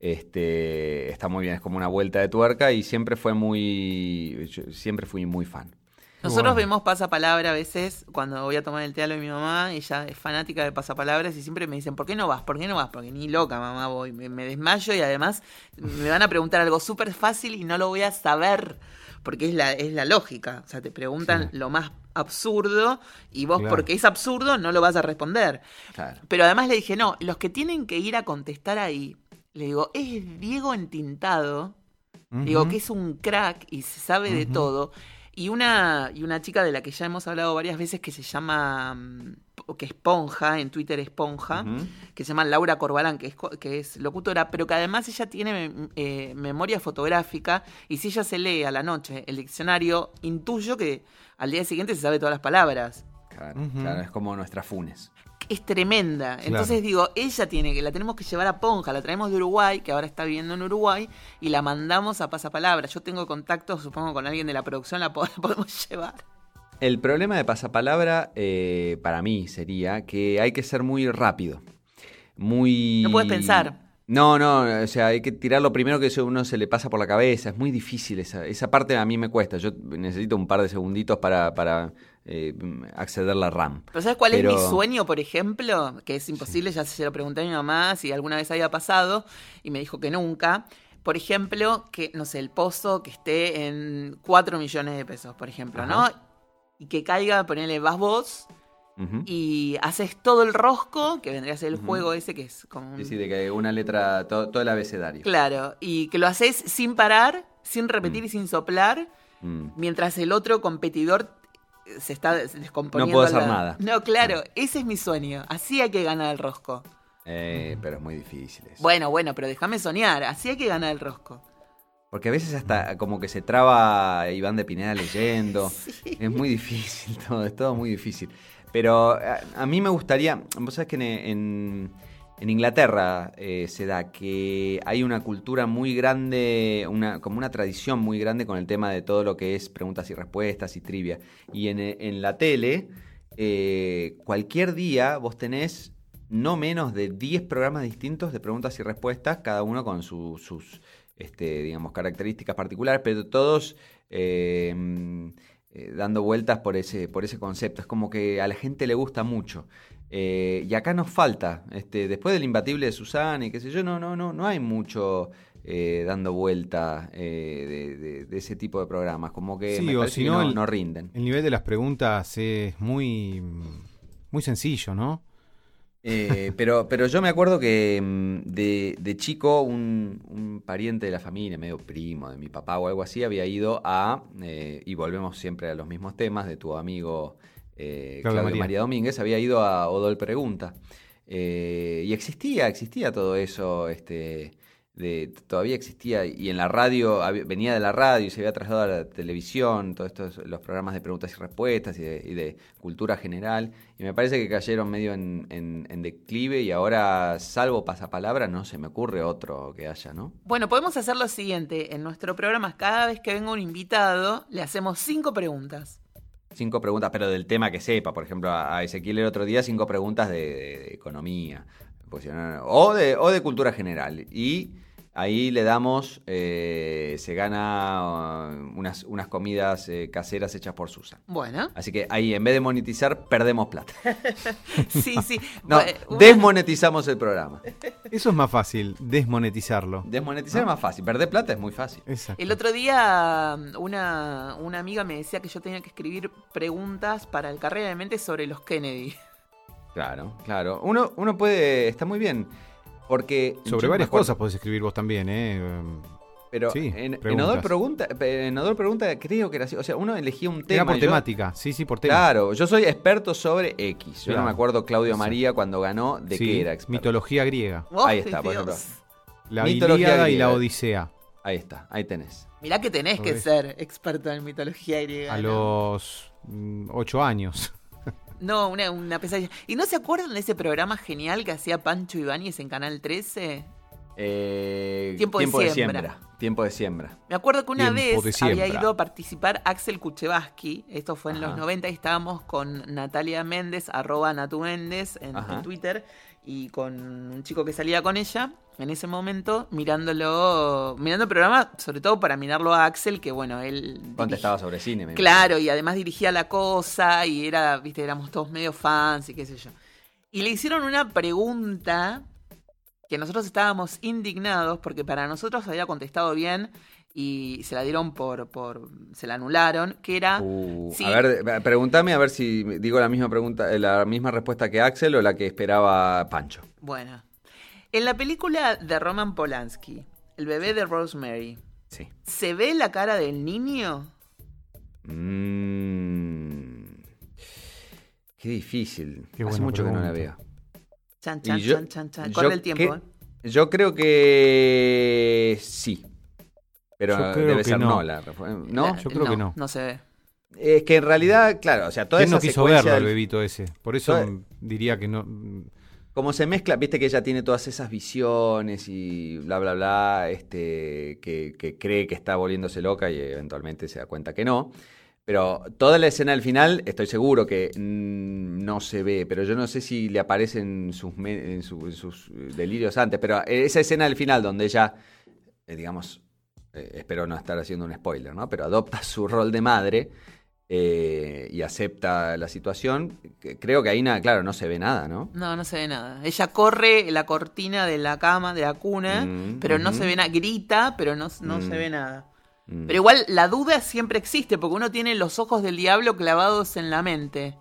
Este, está muy bien, es como una vuelta de tuerca y siempre fue muy, yo siempre fui muy fan. Nosotros Bueno. vemos pasapalabra a veces cuando voy a tomar el té a lo de mi mamá, ella es fanática de pasapalabras y siempre me dicen, ¿por qué no vas? ¿Por qué no vas? Porque ni loca, mamá, voy. Me, me desmayo y además me van a preguntar algo súper fácil y no lo voy a saber, porque es la, es la lógica. O sea, te preguntan Sí. lo más absurdo y vos, Claro. porque es absurdo, no lo vas a responder. Claro. Pero además le dije, no, los que tienen que ir a contestar ahí, le digo, es Diego entintado, digo que es un crack y se sabe de todo. Y una, y una chica de la que ya hemos hablado varias veces que se llama, mm, que es Ponja, en Twitter es Ponja, que se llama Laura Corbalán, que es, que es locutora, pero que además ella tiene eh, memoria fotográfica y si ella se lee a la noche el diccionario, intuyo que al día siguiente se sabe todas las palabras. Claro, claro, es como nuestra Funes. Es tremenda. Entonces digo, ella tiene que, la tenemos que llevar a Ponja, la traemos de Uruguay, que ahora está viviendo en Uruguay, y la mandamos a Pasapalabra. Yo tengo contacto, supongo, con alguien de la producción, la podemos llevar. El problema de pasapalabra eh, para mí sería que hay que ser muy rápido. muy... No puedes pensar. No, no, o sea, hay que tirar lo primero que uno se le pasa por la cabeza. Es muy difícil esa, esa parte a mí me cuesta. Yo necesito un par de segunditos para, para eh, acceder a la RAM. ¿Pero sabes cuál es mi sueño, por ejemplo? Que es imposible, ya se lo pregunté a mi mamá si alguna vez había pasado y me dijo que nunca. Por ejemplo, que, no sé, el pozo que esté en 4 millones de pesos, por ejemplo, ¿no? Y que caiga, ponele, vas vos Ujú. y haces todo el rosco, que vendría a ser el juego ese que es como un... Sí, sí, de que una letra, todo, todo el abecedario. Claro, y que lo haces sin parar, sin repetir y sin soplar, Mm. mientras el otro competidor eh, se está des- descomponiendo. No puedo hacer nada. No, claro, ese es mi sueño. Así hay que ganar el rosco. Eh, pero es muy difícil eso. Bueno, bueno, pero déjame soñar. Así hay que ganar el rosco. Porque a veces hasta como que se traba Iván de Pineda leyendo. Es muy difícil todo, es todo muy difícil. Pero a, a mí me gustaría, vos sabés que en, en- en Inglaterra eh, se da que hay una cultura muy grande, una, como una tradición muy grande con el tema de todo lo que es preguntas y respuestas y trivia. Y en, en la tele, eh, cualquier día vos tenés no menos de 10 programas distintos de preguntas y respuestas, cada uno con su- sus este, digamos, características particulares, pero todos eh, eh, dando vueltas por ese, por ese concepto. Es como que a la gente le gusta mucho. Eh, y acá nos falta, este, después del imbatible de Susana y qué sé yo, no, no, no, no hay mucho eh, dando vuelta eh, de, de- de ese tipo de programas. Como que Sí, me o parece si que no, no, el- no rinden. El nivel de las preguntas es muy, muy sencillo, ¿no? Eh, pero, pero yo me acuerdo que mm, de, de chico un, un pariente de la familia, medio primo de mi papá o algo así, había ido a, eh, y volvemos siempre a los mismos temas, de tu amigo eh, Claudio María. María. Domínguez, había ido a Odol Pregunta. Eh, y existía, existía todo eso, este, de, todavía existía, y en la radio, hab- venía de la radio y se había trasladado a la televisión, todos estos, los programas de preguntas y respuestas y de, y de cultura general, y me parece que cayeron medio en, en- en declive y ahora, salvo pasapalabra, no se me ocurre otro que haya, ¿no? Bueno, podemos hacer lo siguiente. En nuestro programa, cada vez que venga un invitado, le hacemos cinco preguntas. Cinco preguntas, pero del tema que sepa, por ejemplo, a Ezequiel el otro día, cinco preguntas de, de- economía, pues, o, de, o de cultura general, y... Ahí le damos, eh, se gana uh, unas, unas comidas eh, caseras hechas por Susan. Bueno, Así que ahí, en vez de monetizar, perdemos plata. sí, sí. No, desmonetizamos el programa. Eso es más fácil, desmonetizarlo. Desmonetizar es más fácil, perder plata es muy fácil. Exacto. El otro día una, una amiga me decía que yo tenía que escribir preguntas para el carrera de mente sobre los Kennedy. Claro, claro. Uno, uno puede, está muy bien, porque... Sobre varias cosas podés escribir vos también, ¿eh? Pero Sí, en, en preguntas. Odol pregunta, en Odol pregunta creo que era así. O sea, uno elegía un tema. Era por yo- temática, sí, sí, por tema. Claro, yo soy experto sobre X. Yo no me acuerdo Claudio. María cuando ganó de Sí, qué era experto. Mitología griega. Ahí ¡Ay, está, por ejemplo. La Mitología Ilíada y la Odisea. Ahí está, ahí tenés. Mirá que tenés que ser experto en mitología griega. A ¿no? los mm, ocho años. No, una, una pesadilla. ¿Y no se acuerdan de ese programa genial que hacía Pancho Ibáñez en Canal 13? Eh, Tiempo de siembra. Tiempo de siembra. Me acuerdo que una Tiempo vez había ido a participar Axel Kuchevaski, esto fue en Ajá. los 90 y estábamos con Natalia Méndez, arroba Natu Méndez en Twitter, y con un chico que salía con ella en ese momento, mirándolo, mirando el programa, sobre todo para mirarlo a Axel, que bueno, él... Contestaba sobre cine. me Claro, y además dirigía la cosa y era, viste, éramos todos medio fans y qué sé yo. Y le hicieron una pregunta que nosotros estábamos indignados porque para nosotros había contestado bien y se la dieron por, por se la anularon, que era Uh, Sí. A ver, pregúntame a ver si digo la misma pregunta, eh, la misma respuesta que Axel o la que esperaba Pancho. bueno. En la película de Roman Polanski, El bebé de Rosemary, Sí. ¿se ve la cara del niño? Mm, qué difícil. Qué Hace mucho que no la veo. Chan, chan, yo- chan, chan, chan. Corre el tiempo. que- ¿eh? Yo creo que sí. Pero debe ser no. no. la ¿No? Yo creo que no. No se ve. Es que en realidad, claro, o sea, toda ¿Quién esa no quiso verlo, el bebito ese? Por eso Toda- diría que no. Como se mezcla, viste que ella tiene todas esas visiones y bla, bla, bla, este, que, que cree que está volviéndose loca y eventualmente se da cuenta que no. Pero toda la escena del final, estoy seguro que no se ve, pero yo no sé si le aparecen sus, en su- en sus delirios antes, pero esa escena del final donde ella, eh, digamos, eh, espero no estar haciendo un spoiler, ¿no? Pero adopta su rol de madre eh, y acepta la situación, creo que ahí, nada, claro, no se ve nada, ¿no? No, no se ve nada. Ella corre la cortina de la cama, de la cuna, Mm, pero no se ve nada. Grita, pero no, no Mm. se ve nada. Mm. Pero igual la duda siempre existe, porque uno tiene los ojos del diablo clavados en la mente.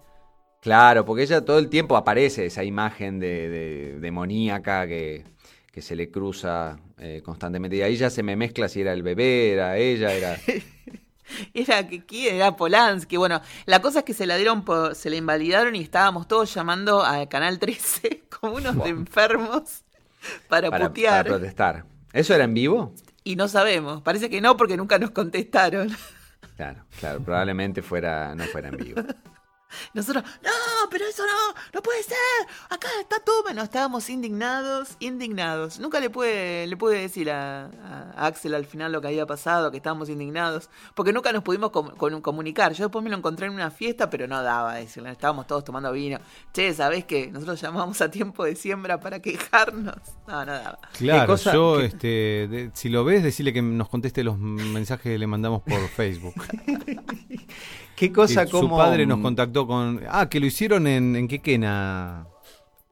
Claro, porque ella todo el tiempo aparece esa imagen de, de- demoníaca que, que se le cruza eh, constantemente. Y ahí ya se me mezcla si era el bebé, era ella, era... Era que quién, era Polanski. Bueno, la cosa es que se la dieron, por- se la invalidaron y estábamos todos llamando a Canal 13 como unos de enfermos para, para, putear. para protestar. ¿Eso era en vivo? y no sabemos. Parece que no, porque nunca nos contestaron. Claro, claro, probablemente fuera, no fuera en vivo. Nosotros, no, pero eso no, no puede ser. Acá está todo. Bueno, estábamos indignados, indignados. Nunca le pude, le pude decir a, a Axel al final lo que había pasado, que estábamos indignados, porque nunca nos pudimos com- comunicar. Yo después me lo encontré en una fiesta, pero no daba decirle. Estábamos todos tomando vino. Che, ¿sabés que nosotros llamamos a tiempo de siembra para quejarnos? No, no daba. Claro, cosa- yo, este, de- si lo ves, decirle que nos conteste los mensajes que le mandamos por Facebook. ¿Qué cosa Que como... Su padre nos contactó con... Ah, que lo hicieron en, en Quequena.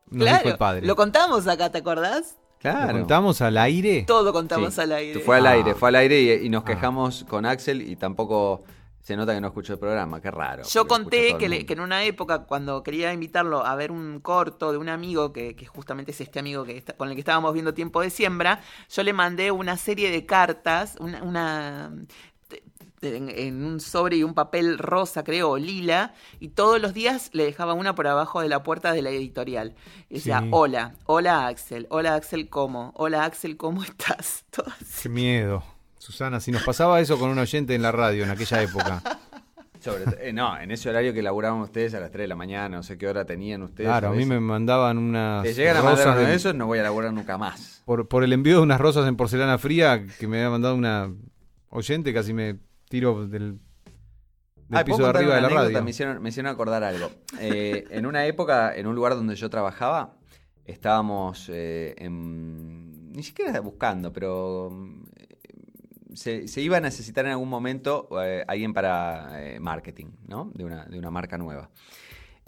Nos dijo claro, el padre. lo contamos acá, ¿te acordás? ¿Lo Claro. contamos al aire? Todo contamos Sí. al aire. Fue al Ah. aire, fue al aire y, y nos Ah. quejamos con Axel y tampoco se nota que no escuchó el programa, qué raro. Yo conté que, le- mundo. que en una época, cuando quería invitarlo a ver un corto de un amigo, que, que justamente es este amigo que está- con el que estábamos viendo Tiempo de Siembra, yo le mandé una serie de cartas, una... una- en, en un sobre y un papel rosa, creo, o lila, y todos los días le dejaba una por abajo de la puerta de la editorial. Y decía, Sí. hola, hola Axel, hola Axel, ¿cómo? Hola Axel, ¿cómo estás? Todo así. Qué miedo. Susana, si nos pasaba eso con un oyente en la radio en aquella época. Sobre eh, no, en ese horario que laburaban ustedes a las 3 de la mañana, no sé qué hora tenían ustedes. Claro, a mí me mandaban unas Te llegan a mandar rosas uno de de- esos, no voy a laburar nunca más. por, por el envío de unas rosas en porcelana fría que me había mandado una oyente, casi me tiro del, del Ay, piso ¿puedo de arriba de la anécdota? radio. Me hicieron, me hicieron acordar algo. Eh, en una época, en un lugar donde yo trabajaba, estábamos eh, en- ni siquiera buscando, pero mm, se, se iba a necesitar en algún momento eh, alguien para eh, marketing, ¿no? De una, de una marca nueva.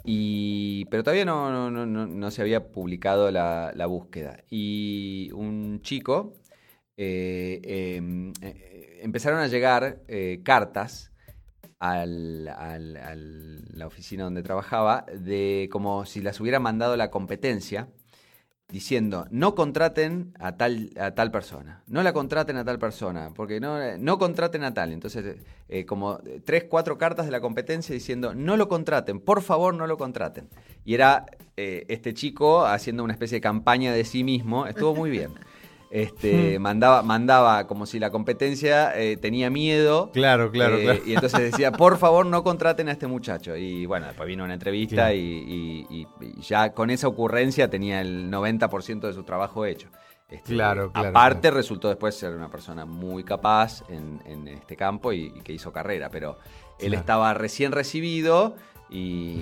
Y, pero todavía no, no, no- no- no se había publicado la, la búsqueda. Y un chico eh, eh, eh, empezaron a llegar eh, cartas al, al- la oficina donde trabajaba de como si las hubiera mandado la competencia diciendo no contraten a tal a tal persona no la contraten a tal persona porque no no contraten a tal entonces eh, como tres cuatro cartas de la competencia diciendo no lo contraten por favor no lo contraten y era eh, este chico haciendo una especie de campaña de sí mismo estuvo muy bien este mandaba mandaba como si la competencia eh, tenía miedo Claro, claro, eh, claro. y entonces decía, por favor, no contraten a este muchacho. Y bueno, después vino una entrevista y, y- y- y ya con esa ocurrencia tenía el 90% de su trabajo hecho. Este, Claro, claro, Aparte, claro. resultó después ser una persona muy capaz en, en este campo y, y que hizo carrera. Pero él Claro. estaba recién recibido y,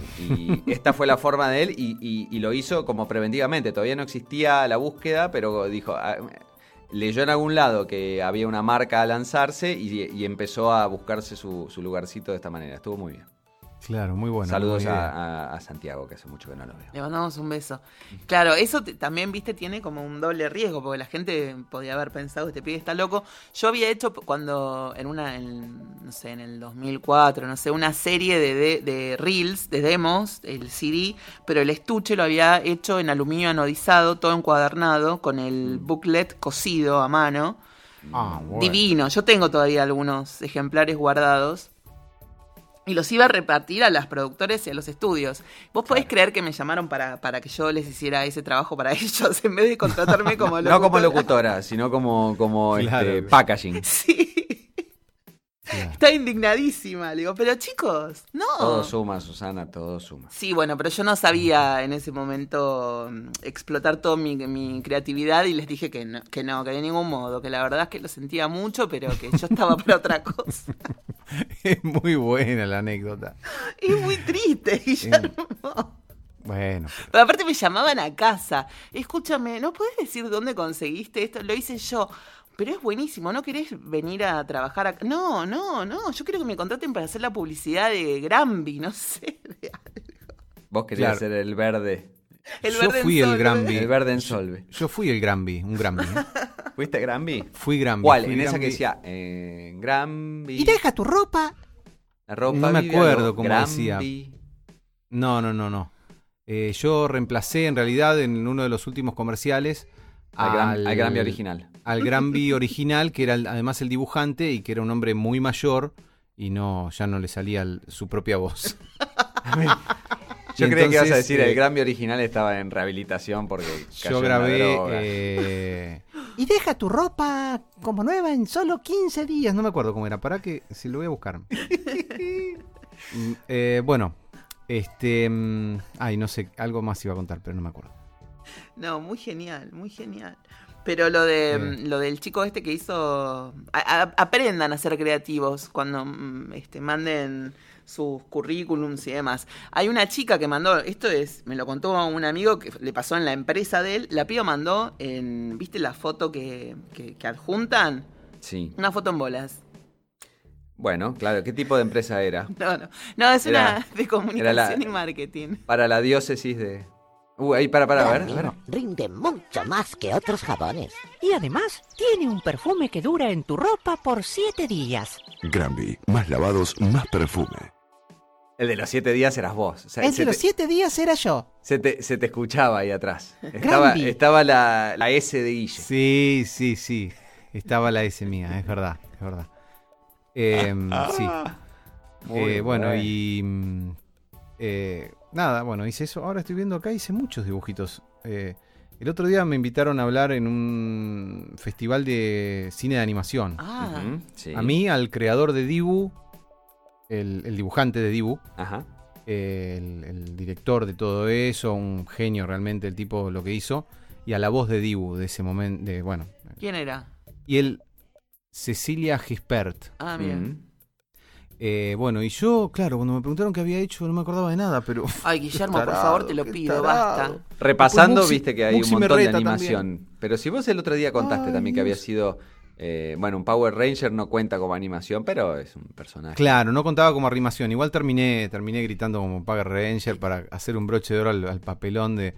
esta fue la forma de él y, y- lo hizo como preventivamente. Todavía no existía la búsqueda, pero dijo... "Ah, Leyó en algún lado que había una marca a lanzarse y, y empezó a buscarse su, su lugarcito de esta manera. Estuvo muy bien. Claro, muy bueno. Saludos muy a, a- a Santiago, que hace mucho que no lo veo. Le mandamos un beso. Claro, eso también, viste, tiene como un doble riesgo, porque la gente podía haber pensado, este pibe está loco. Yo había hecho cuando, en una, en, no sé, en el 2004, no sé, una serie de, de, de reels, de demos, el CD, pero el estuche lo había hecho en aluminio anodizado, todo encuadernado, con el booklet cosido a mano. Ah, bueno. Divino. Yo tengo todavía algunos ejemplares guardados. Y los iba a repartir a las productores y a los estudios. ¿Vos podés creer que me llamaron para, para que yo les hiciera ese trabajo para ellos en vez de contratarme como locutora? No como locutora, sino como, como Claro. este, packaging. Sí. Está indignadísima. Le digo, pero chicos, no. Todo suma, Susana, todo suma. Sí, bueno, pero yo no sabía en ese momento mm, explotar toda mi, mi creatividad y les dije que no, que no, que de ningún modo, que la verdad es que lo sentía mucho, pero que yo estaba para otra cosa. Es muy buena la anécdota. Es muy triste, Guillermo. Bueno, Pero aparte me llamaban a casa. Escúchame, ¿no puedes decir dónde conseguiste esto? Lo hice yo. Pero es buenísimo, ¿no querés venir a trabajar acá? No, no, no. Yo quiero que me contraten para hacer la publicidad de Granby, no sé. de algo. Vos querías Claro. ser el verde. El Yo verde fui el Granby. El verde en Solve. yo fui el Granby, un Granby. ¿eh? ¿Fuiste Granby? Fui Granby. ¿Cuál? fui En esa que decía eh, Granby. Y deja tu ropa. La ropa No me acuerdo cómo decía. No, no, no, no. Eh, yo reemplacé en realidad en uno de los últimos comerciales Al, Gran- al Granby original. Al Granby original, que era el- además el dibujante y que era un hombre muy mayor y no ya no le salía el- su propia voz. Yo creía que ibas a decir eh, el Granby original estaba en rehabilitación porque cayó Yo grabé droga. eh, Y deja tu ropa como nueva en solo 15 días. días, no me acuerdo cómo era, para que si lo voy a buscar. Mm, eh, bueno, este mm, ay, no sé, algo más iba a contar, pero no me acuerdo. No, muy genial, muy genial. Pero lo de Sí. lo del chico este que hizo a- a- aprendan a ser creativos cuando mm, este manden sus currículums y demás. Hay una chica que mandó, esto es, me lo contó un amigo que le pasó en la empresa de él, la piba mandó en, ¿viste la foto que, que, que adjuntan? Sí. Una foto en bolas. Bueno, claro. ¿Qué tipo de empresa era? No, no, no, es Era- una de comunicación la- y marketing. Para la diócesis de... Uh, ahí, para, para, a ver, a ver. Rinde mucho más que otros jabones. Y además tiene un perfume que dura en tu ropa por siete días. Granby, más lavados, más perfume. El de los siete días eras vos. O sea, El de los te, 7 días era yo. se te- se te escuchaba ahí atrás. Estaba, Granby. estaba la, la S de Guille. Sí, sí, sí. Estaba la S mía, es verdad, es verdad. Em, sí. Eh, bueno, bueno. y. mm, eh, nada, bueno, hice eso. Ahora estoy viendo acá, hice muchos dibujitos. Eh, el otro día me invitaron a hablar en un festival de cine de animación. Ah, sí. A mí, al creador de Dibu, el, el dibujante de Dibu, Ajá. eh, el, el director de todo eso, un genio realmente el tipo lo que hizo, y a la voz de Dibu de ese momento, de bueno. ¿quién era? Y él, Cecilia Gispert. Ah, mira. Eh, bueno, y yo, claro, cuando me preguntaron qué había hecho, no me acordaba de nada, pero. Ay, Guillermo, por favor, te lo pido, basta. Repasando, Muxi- viste que hay un Muxi montón de animación. Pero si vos el otro día contaste Ay, también que había sido. eh, bueno, un Power Ranger no cuenta como animación, pero es un personaje. Claro, no contaba como arrimación. Igual terminé, terminé gritando como Power Ranger para hacer un broche de oro al, al papelón de.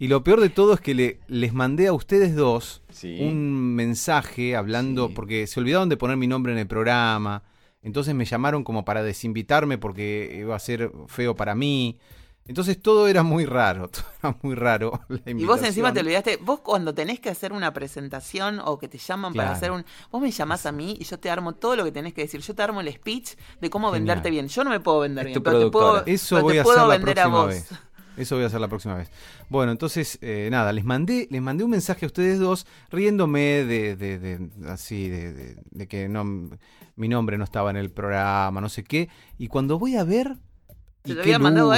Y lo peor de todo es que le, les mandé a ustedes dos Sí. un mensaje hablando, Sí. porque se olvidaron de poner mi nombre en el programa. Entonces me llamaron como para desinvitarme porque iba a ser feo para mí. Entonces todo era muy raro, todo era muy raro. la Y vos encima te olvidaste, vos cuando tenés que hacer una presentación o que te llaman para hacer un... Vos me llamás a mí y yo te armo todo lo que tenés que decir. Yo te armo el speech de cómo Genial. venderte bien. Yo no me puedo vender Es bien, pero te puedo. Eso pero voy te a puedo hacer la vender a próxima vos. vez. Eso voy a hacer la próxima vez. Bueno, entonces, eh, nada, les mandé, les mandé un mensaje a ustedes dos riéndome de, de, de- así, de, de- de que no, mi nombre no estaba en el programa, no sé qué. Y cuando voy a ver, y qué había a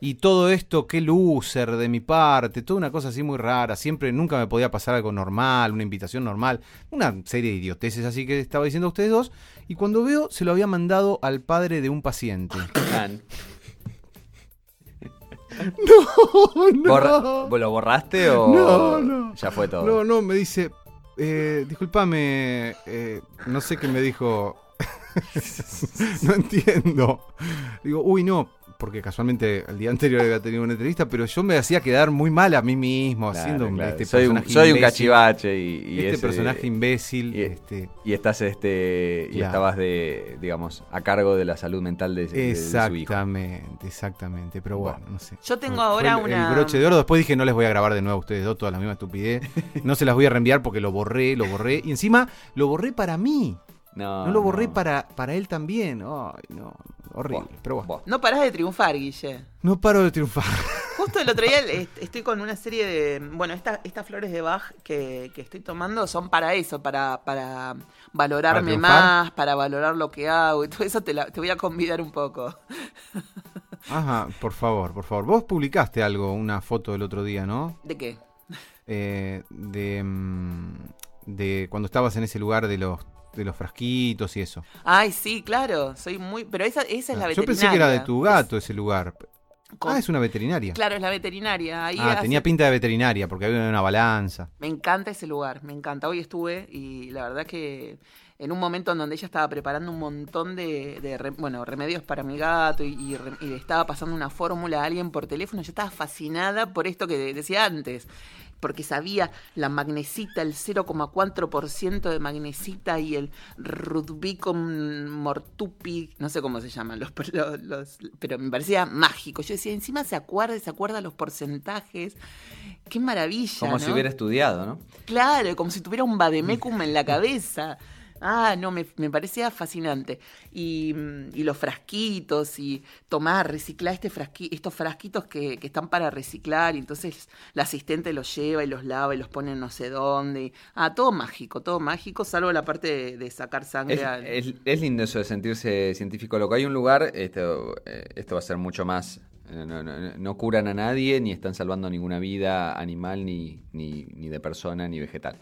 y todo esto, qué loser de mi parte, toda una cosa así muy rara. Siempre, nunca me podía pasar algo normal, una invitación normal, una serie de idioteces así que estaba diciendo a ustedes dos. Y cuando veo, se lo había mandado al padre de un paciente. No, Borra- ¿Vos ¿Lo borraste o No, no. ya fue todo? No, no, me dice, eh, discúlpame, eh, no sé qué me dijo. no entiendo. Digo, uy, no, porque casualmente el día anterior había tenido una entrevista, pero yo me hacía quedar muy mal a mí mismo, Claro, haciendo claro. este soy un, personaje soy un cachivache y, y este ese- personaje imbécil, y- este, y estás este y estabas de digamos a cargo de la salud mental de, de- de su hijo. exactamente, exactamente, pero bueno, no sé. Yo tengo ahora el, una... el broche de oro, después dije no les voy a grabar de nuevo a ustedes dos toda la misma estupidez, no se las voy a reenviar porque lo borré, lo borré, y encima lo borré para mí. No, No lo borré no. para, para él también. Ay, no, horrible. Buah, pero bueno. No parás de triunfar, Guille. No paro de triunfar. justo el otro día est- estoy con una serie de. Bueno, esta- estas flores de Bach que, que estoy tomando son para eso, para, para valorarme más, para valorar lo que hago y todo eso te, la- te voy a convidar un poco. Ajá, por favor, por favor. Vos publicaste algo, una foto del otro día, ¿no? ¿De qué? Eh, de, mm, de cuando estabas en ese lugar de los, de los frasquitos y eso. Ay, sí, claro, soy muy. Pero esa, esa es la Ah, Yo veterinaria. pensé que era de tu gato ese lugar. Con- Ah, es una veterinaria. Claro, es la veterinaria. Ahí ah, hace- tenía pinta de veterinaria porque había una balanza. Me encanta ese lugar, me encanta. Hoy estuve y la verdad que en un momento en donde ella estaba preparando un montón de, de re- bueno, remedios para mi gato y, y y le estaba pasando una fórmula a alguien por teléfono, yo estaba fascinada por esto que de- decía antes. Porque sabía la magnesita, el 0,4% de magnesita y el Rudbicon mortupi, no sé cómo se llaman, los, los- los- pero me parecía mágico. Yo decía, encima se acuerda, se acuerda los porcentajes. Qué maravilla. Como si hubiera estudiado, ¿no? Claro, como si tuviera un vademecum en la cabeza. Ah, no, me, me parecía fascinante. Y, mm, y los frasquitos, y tomar, reciclar este frasqui, estos frasquitos que, que están para reciclar, y entonces la asistente los lleva y los lava y los pone en no sé dónde. y- ah, todo mágico, todo mágico, salvo la parte de, de sacar sangre. Es, al- es- es lindo eso de sentirse científico loco. Hay un lugar, esto, eh, esto va a ser mucho más. eh, No, no- no curan a nadie, ni están salvando ninguna vida animal, ni, ni, ni de persona, ni vegetal.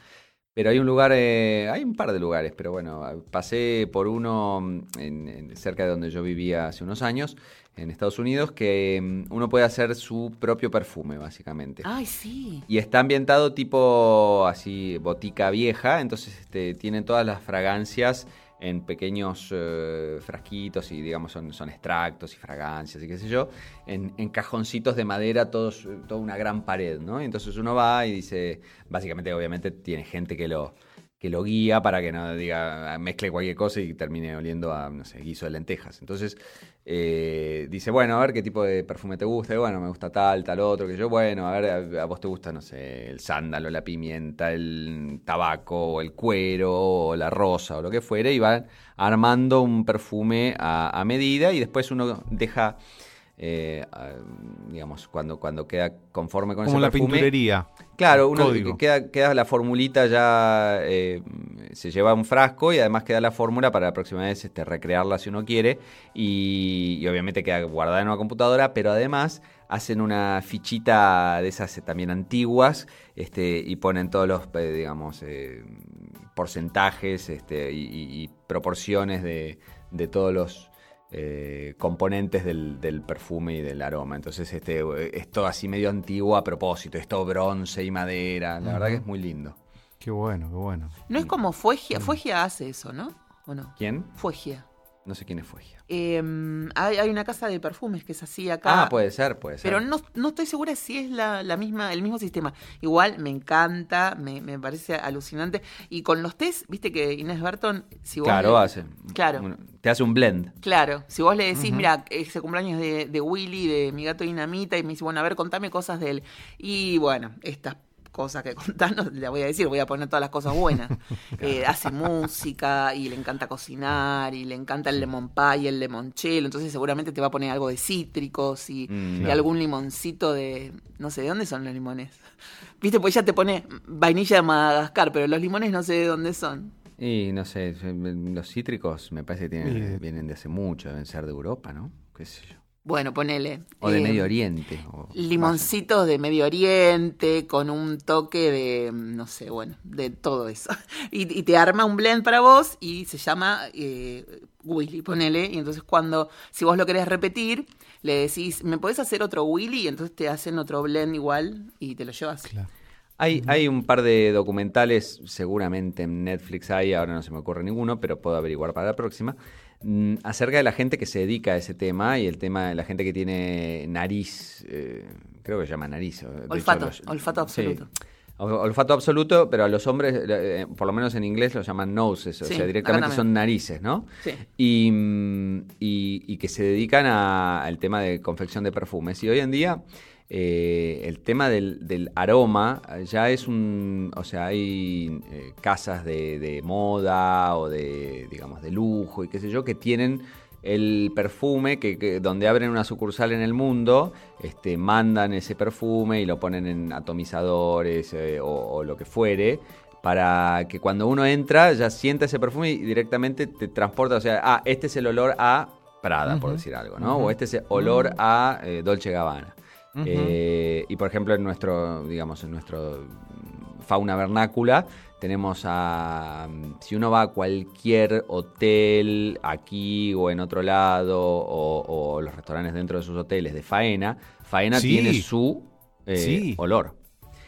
Pero hay un lugar, eh, hay un par de lugares, pero bueno, pasé por uno mm, en- en- cerca de donde yo vivía hace unos años, en Estados Unidos, que mm, uno puede hacer su propio perfume, básicamente. Ay, sí. Y está ambientado tipo así, botica vieja, entonces este, tiene todas las fragancias en pequeños eh, frasquitos y digamos son, son extractos y fragancias y qué sé yo, en, en cajoncitos de madera, todos, eh, toda una gran pared, ¿no? Y entonces uno va y dice, básicamente obviamente tiene gente que lo, que lo guía para que no diga, mezcle cualquier cosa y termine oliendo a, no sé, guiso de lentejas. Entonces eh, dice, bueno, a ver qué tipo de perfume te gusta. Bueno, me gusta tal, tal otro. Que yo, bueno, a ver, a, vos te gusta, no sé, el sándalo, la pimienta, el tabaco, o el cuero, o la rosa, o lo que fuere. Y van armando un perfume a medida y después uno deja... eh, digamos, cuando, cuando queda conforme con Como ese la perfume, pinturería. Claro, uno Código. queda, queda la formulita ya, eh, se lleva un frasco y además queda la fórmula para la próxima vez este, recrearla si uno quiere y, y obviamente queda guardada en una computadora, pero además hacen una fichita de esas eh, también antiguas este, y ponen todos los, digamos, eh, porcentajes este, y, y- y proporciones de, de todos los eh, componentes del, del perfume y del aroma. Entonces, este, es todo así medio antiguo a propósito, es todo bronce y madera. La verdad que es muy lindo. Qué bueno, qué bueno. No es como Fuegia. Fuegia hace eso, ¿no? ¿O no? ¿Quién? Fuegia. No sé quién es Fuegia. Eh, hay, hay una casa de perfumes que es así acá. Ah, puede ser, puede ser. Pero no, no estoy segura si es la, la misma, el mismo sistema. Igual me encanta, me, me parece alucinante. Y con los test, viste que Inés Barton, si vos Claro, le- hace. Claro. te hace un blend. Claro, si vos le decís, mira, ese cumpleaños de, de Willy, de mi gato Dinamita, y me dice, bueno, a ver, contame cosas de él. Y bueno, estas cosas que contás no las voy a decir, voy a poner todas las cosas buenas. Eh, hace música y le encanta cocinar y le encanta el lemon pie y el limoncello, entonces seguramente te va a poner algo de cítricos y, Mm, y claro. algún limoncito de, no sé, ¿de dónde son los limones? Viste, pues ya te pone vainilla de Madagascar, pero los limones no sé de dónde son. Y no sé, los cítricos me parece que tienen- vienen de hace mucho, deben ser de Europa, ¿no? ¿Qué sé yo? Bueno, ponele. O de eh, Medio Oriente. o- Limoncitos de Medio Oriente con un toque de, no sé, bueno, de todo eso. Y, y te arma un blend para vos y se llama eh, Willy, ponele. Y entonces cuando, si vos lo querés repetir, le decís, ¿me podés hacer otro Willy? Y entonces te hacen otro blend igual y te lo llevas. Claro. Hay, hay un par de documentales, seguramente en Netflix hay, ahora no se me ocurre ninguno, pero puedo averiguar para la próxima, mm, acerca de la gente que se dedica a ese tema y el tema de la gente que tiene nariz, eh, creo que se llama nariz. hecho, Olfato, los- olfato absoluto. Ol- Olfato absoluto, pero a los hombres, eh, por lo menos en inglés, lo llaman noses, o sea, directamente son narices, ¿no? Sí. y, mm, y- y que se dedican al tema de confección de perfumes. Y hoy en día eh, el tema del, del aroma ya es un, o sea, hay eh, casas de, de moda o de, digamos, de lujo y qué sé yo, que tienen el perfume que, que- donde abren una sucursal en el mundo, este, mandan ese perfume y lo ponen en atomizadores eh, o, o lo que fuere. Para que cuando uno entra ya sienta ese perfume y directamente te transporta, o sea, ah, este es el olor a Prada, por decir algo, ¿no? O este es el olor a eh, Dolce Gabbana. Eh, y por ejemplo, en nuestro, digamos, en nuestro fauna vernácula, tenemos a. Si uno va a cualquier hotel, aquí o en otro lado, o, o los restaurantes dentro de sus hoteles de faena, faena Sí. tiene su eh, Sí. olor.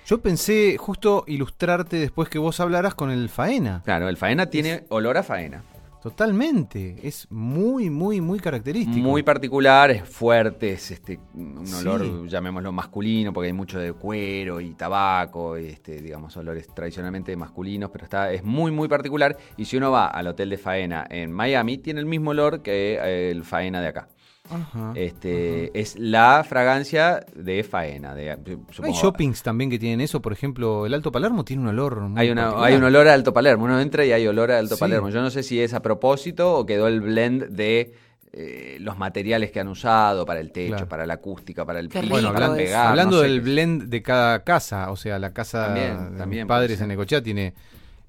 Yo pensé justo ilustrarte después que vos hablaras con el faena. Claro, el faena tiene olor a faena. Totalmente. Es muy, muy, muy característico. Muy particular, es fuerte, es este, un Sí. olor, llamémoslo masculino, porque hay mucho de cuero y tabaco, y este, digamos, olores tradicionalmente masculinos, pero está, es muy, muy particular. Y si uno va al hotel de faena en Miami, tiene el mismo olor que eh, el faena de acá. Ajá. Este, Es la fragancia de faena. De, ¿No hay shoppings también que tienen eso? Por ejemplo, el Alto Palermo tiene un olor muy Hay, una, hay un olor a Alto Palermo. Uno entra y hay olor a Alto Sí. Palermo. Yo no sé si es a propósito o quedó el blend de eh, los materiales que han usado para el techo, Claro. para la acústica, para el piso, rico para pegar. Hablando no sé del blend de cada casa, o sea, la casa También, de también mis puede padres en Necochea tiene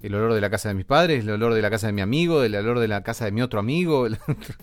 el olor de la casa de mis padres, el olor de la casa de mi amigo, el olor de la casa de mi otro amigo.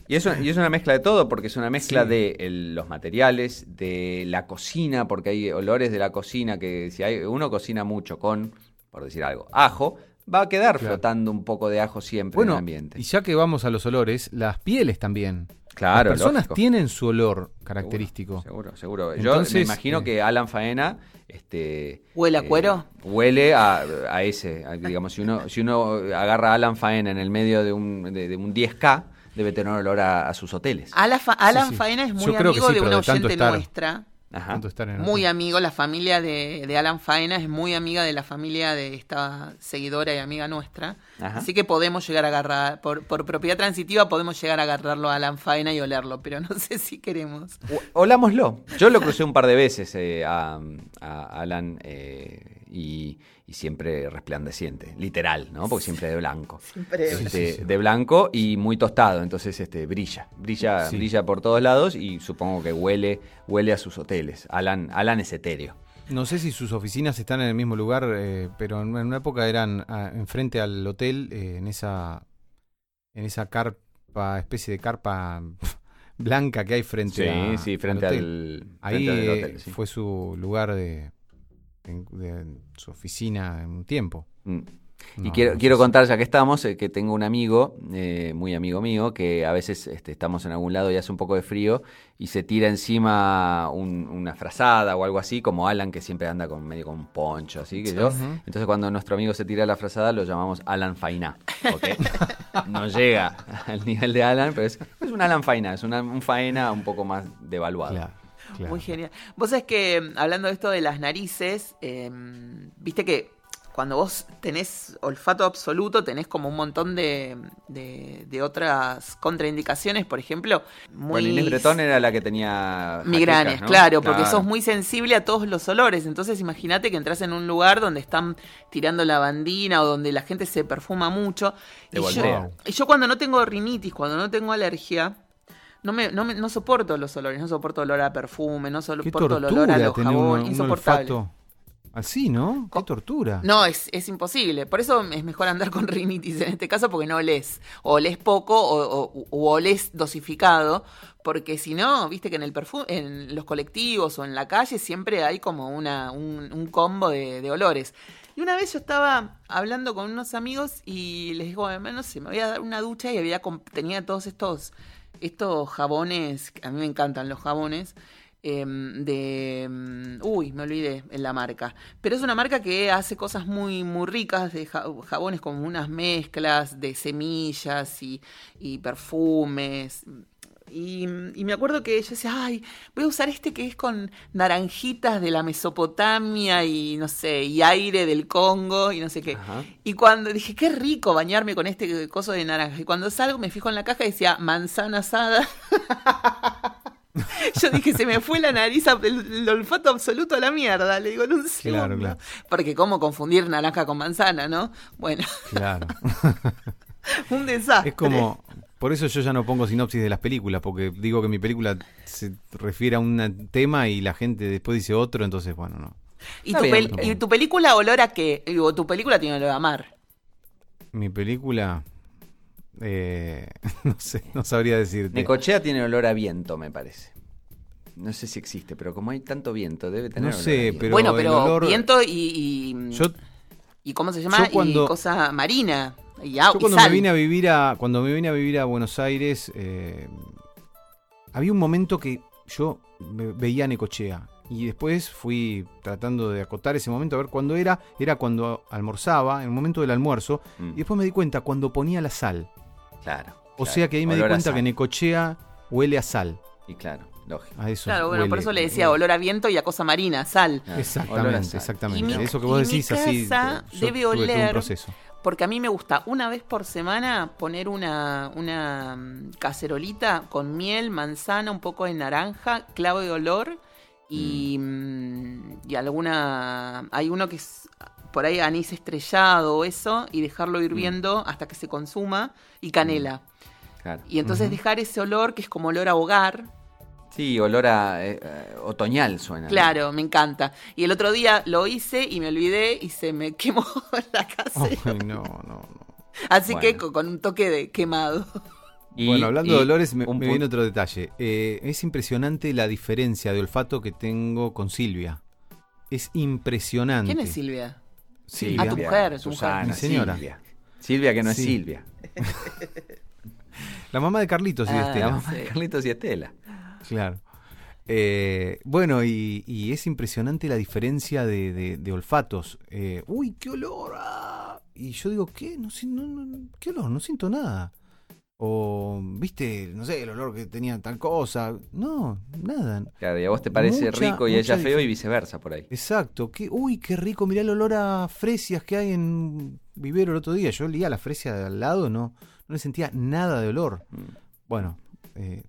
Y eso y es una mezcla de todo, porque es una mezcla Sí. de el- los materiales, de la cocina, porque hay olores de la cocina que si hay, uno cocina mucho con, por decir algo, ajo, va a quedar Claro. flotando un poco de ajo siempre en el ambiente. y ya que vamos a los olores, las pieles también. Claro, Las personas lógico. tienen su olor característico. Seguro, seguro. Yo Entonces, me imagino eh, que Alan Faena este, ¿Huele a cuero? Huele a, a ese. a- digamos, si uno, si uno agarra a Alan Faena en el medio de un, de, de un 10K, debe tener olor a, a sus hoteles. Fa- Alan sí. Faena es Yo muy creo que amigo sí, de una oyente estar- nuestra. Ajá. Tanto estar en Muy amigo, la familia de, de Alan Faena es muy amiga de la familia de esta seguidora y amiga nuestra. Ajá. Así que podemos llegar a agarrar, por, por propiedad transitiva, podemos llegar a agarrarlo a Alan Faena y olerlo, pero no sé si queremos. O- Olámoslo. Yo lo crucé un par de veces eh, a, a Alan eh, y, y siempre resplandeciente, literal, ¿no? Porque siempre de blanco. Siempre. Este, Sí, sí, sí. De blanco y muy tostado, entonces este, brilla, brilla, Sí. brilla por todos lados y supongo que huele, huele a sus hoteles. Alan, Alan es etéreo. No sé si sus oficinas están en el mismo lugar, eh, pero en una época eran ah, enfrente al hotel, eh, en esa en esa carpa, especie de carpa blanca que hay frente a, sí, frente hotel. al, Ahí frente al hotel, sí. fue su lugar de, en- de su oficina en un tiempo. Mm. Y quiero, no quiero contar, ya que estamos, eh, que tengo un amigo, eh, muy amigo mío, que a veces este, estamos en algún lado y hace un poco de frío y se tira encima un- una frazada o algo así, como Alan, que siempre anda con medio con un poncho, así que yo. Entonces cuando nuestro amigo se tira la frazada lo llamamos Alan Faina, porque no llega al nivel de Alan, pero es, es un Alan Faina, es una, un faena un poco más devaluado. Claro, claro. Muy genial. Vos sabés que, mm, hablando de esto de las narices, eh, viste que cuando vos tenés olfato absoluto, tenés como un montón de, de, de otras contraindicaciones, por ejemplo, muy... Bueno, Inés Bretón era la que tenía Migranes, ¿no? claro, porque sos muy sensible a todos los olores. Entonces, imagínate que entras en un lugar donde están tirando lavandina o donde la gente se perfuma mucho. Te y, voltea. yo, y yo cuando no tengo rinitis, cuando no tengo alergia, no me, no me- no soporto los olores, no soporto olor a perfume, no soporto el olor a los jabón, un, un insoportable. olfato así, ¿no? Qué tortura. No, es, es imposible. Por eso es mejor andar con rinitis en este caso porque no olés. O olés poco o, o- o olés dosificado. Porque si no, viste que en el perfume, en los colectivos o en la calle siempre hay como una, un, un combo de, de olores. Y una vez yo estaba hablando con unos amigos y les digo, no sé, me voy a dar una ducha y había tenía todos estos, estos jabones, a mí me encantan los jabones, em, de... em, Uy, me olvidé en la marca. Pero es una marca que hace cosas muy, muy ricas, de ja- jabones como unas mezclas de semillas y perfumes. Y, y me acuerdo que yo decía, ay, voy a usar este que es con naranjitas de la Mesopotamia y no sé, y aire del Congo y no sé qué. Ajá. Y cuando dije, qué rico bañarme con este coso de naranja. Y cuando salgo me fijo en la caja y decía, manzana asada. Yo dije, se me fue la nariz, el, el olfato absoluto a la mierda. Le digo, en un Claro, claro. Porque cómo confundir naranja con manzana, ¿no? Bueno, Claro. un desastre. es como, Por eso yo ya no pongo sinopsis de las películas, porque digo que mi película se refiere a un tema y la gente después dice otro, entonces, bueno, no. ¿Y tu, bien, pel- está bien. ¿Y tu película olor a qué? Digo, tu película tiene olor a mar. Mi película. eh, no sé, no sabría decirte. Necochea tiene olor a viento, me parece. No sé si existe, pero como hay tanto viento, debe tener No olor sé, pero bueno, el pero olor- viento y, y, Yo, y ¿cómo se llama? cuando- Y cosa marina. Y, yo cuando me vine a vivir a cuando me vine a vivir a Buenos Aires, eh, había un momento que yo veía Necochea y después fui tratando de acotar ese momento a ver cuándo era. Era cuando almorzaba, en el momento del almuerzo, Mm, y después me di cuenta cuando ponía la sal. claro. O claro. sea que ahí me di Olor cuenta que Necochea huele a sal. Y claro, lógico. A eso Claro, bueno, por eso le decía olor a viento y a cosa marina, sal. Claro, olor a Exactamente, sal. exactamente. Y mi- Eso que y vos mi decís así. casa yo debe tuve todo un oler- proceso. Porque a mí me gusta una vez por semana poner una, una mm, cacerolita con miel, manzana, un poco de naranja, clavo de olor y, mm, y alguna... Hay uno que es por ahí anís estrellado o eso y dejarlo hirviendo hasta que se consuma y canela. Claro. Y entonces dejar ese olor que es como olor a hogar. Sí, olor a eh, eh, otoñal suena. ¿no? Claro, me encanta. Y el otro día lo hice y me olvidé y se me quemó la casa. Ay, no, no, no. Así que Bueno. con, con un toque de quemado. Y- bueno, hablando y de olores, me, un me viene otro detalle. Eh, es impresionante la diferencia de olfato que tengo con Silvia. Es impresionante. ¿Quién es Silvia? Silvia. Ah, tu mujer, tu Susana, mujer. Mi señora. Silvia. Silvia que no es. Silvia. La mamá de Carlitos y Ah, Estela. La mamá de. Carlitos y Estela. Claro. Eh, bueno, y, y es impresionante la diferencia de, de- de olfatos. Eh, uy, qué olor. ah. Y yo digo, ¿qué? No, no, no, ¿Qué olor? No siento nada. O, viste, no sé, el olor que tenía tal cosa. No, nada. Claro, y a vos te parece Mucha- rico y mucha ella feo y viceversa por ahí. Exacto. Qué, uy, qué rico. Mirá el olor a fresias que hay en vivero el otro día. Yo olía la fresia de al lado, no, no le sentía nada de olor. Mm. Bueno, eh,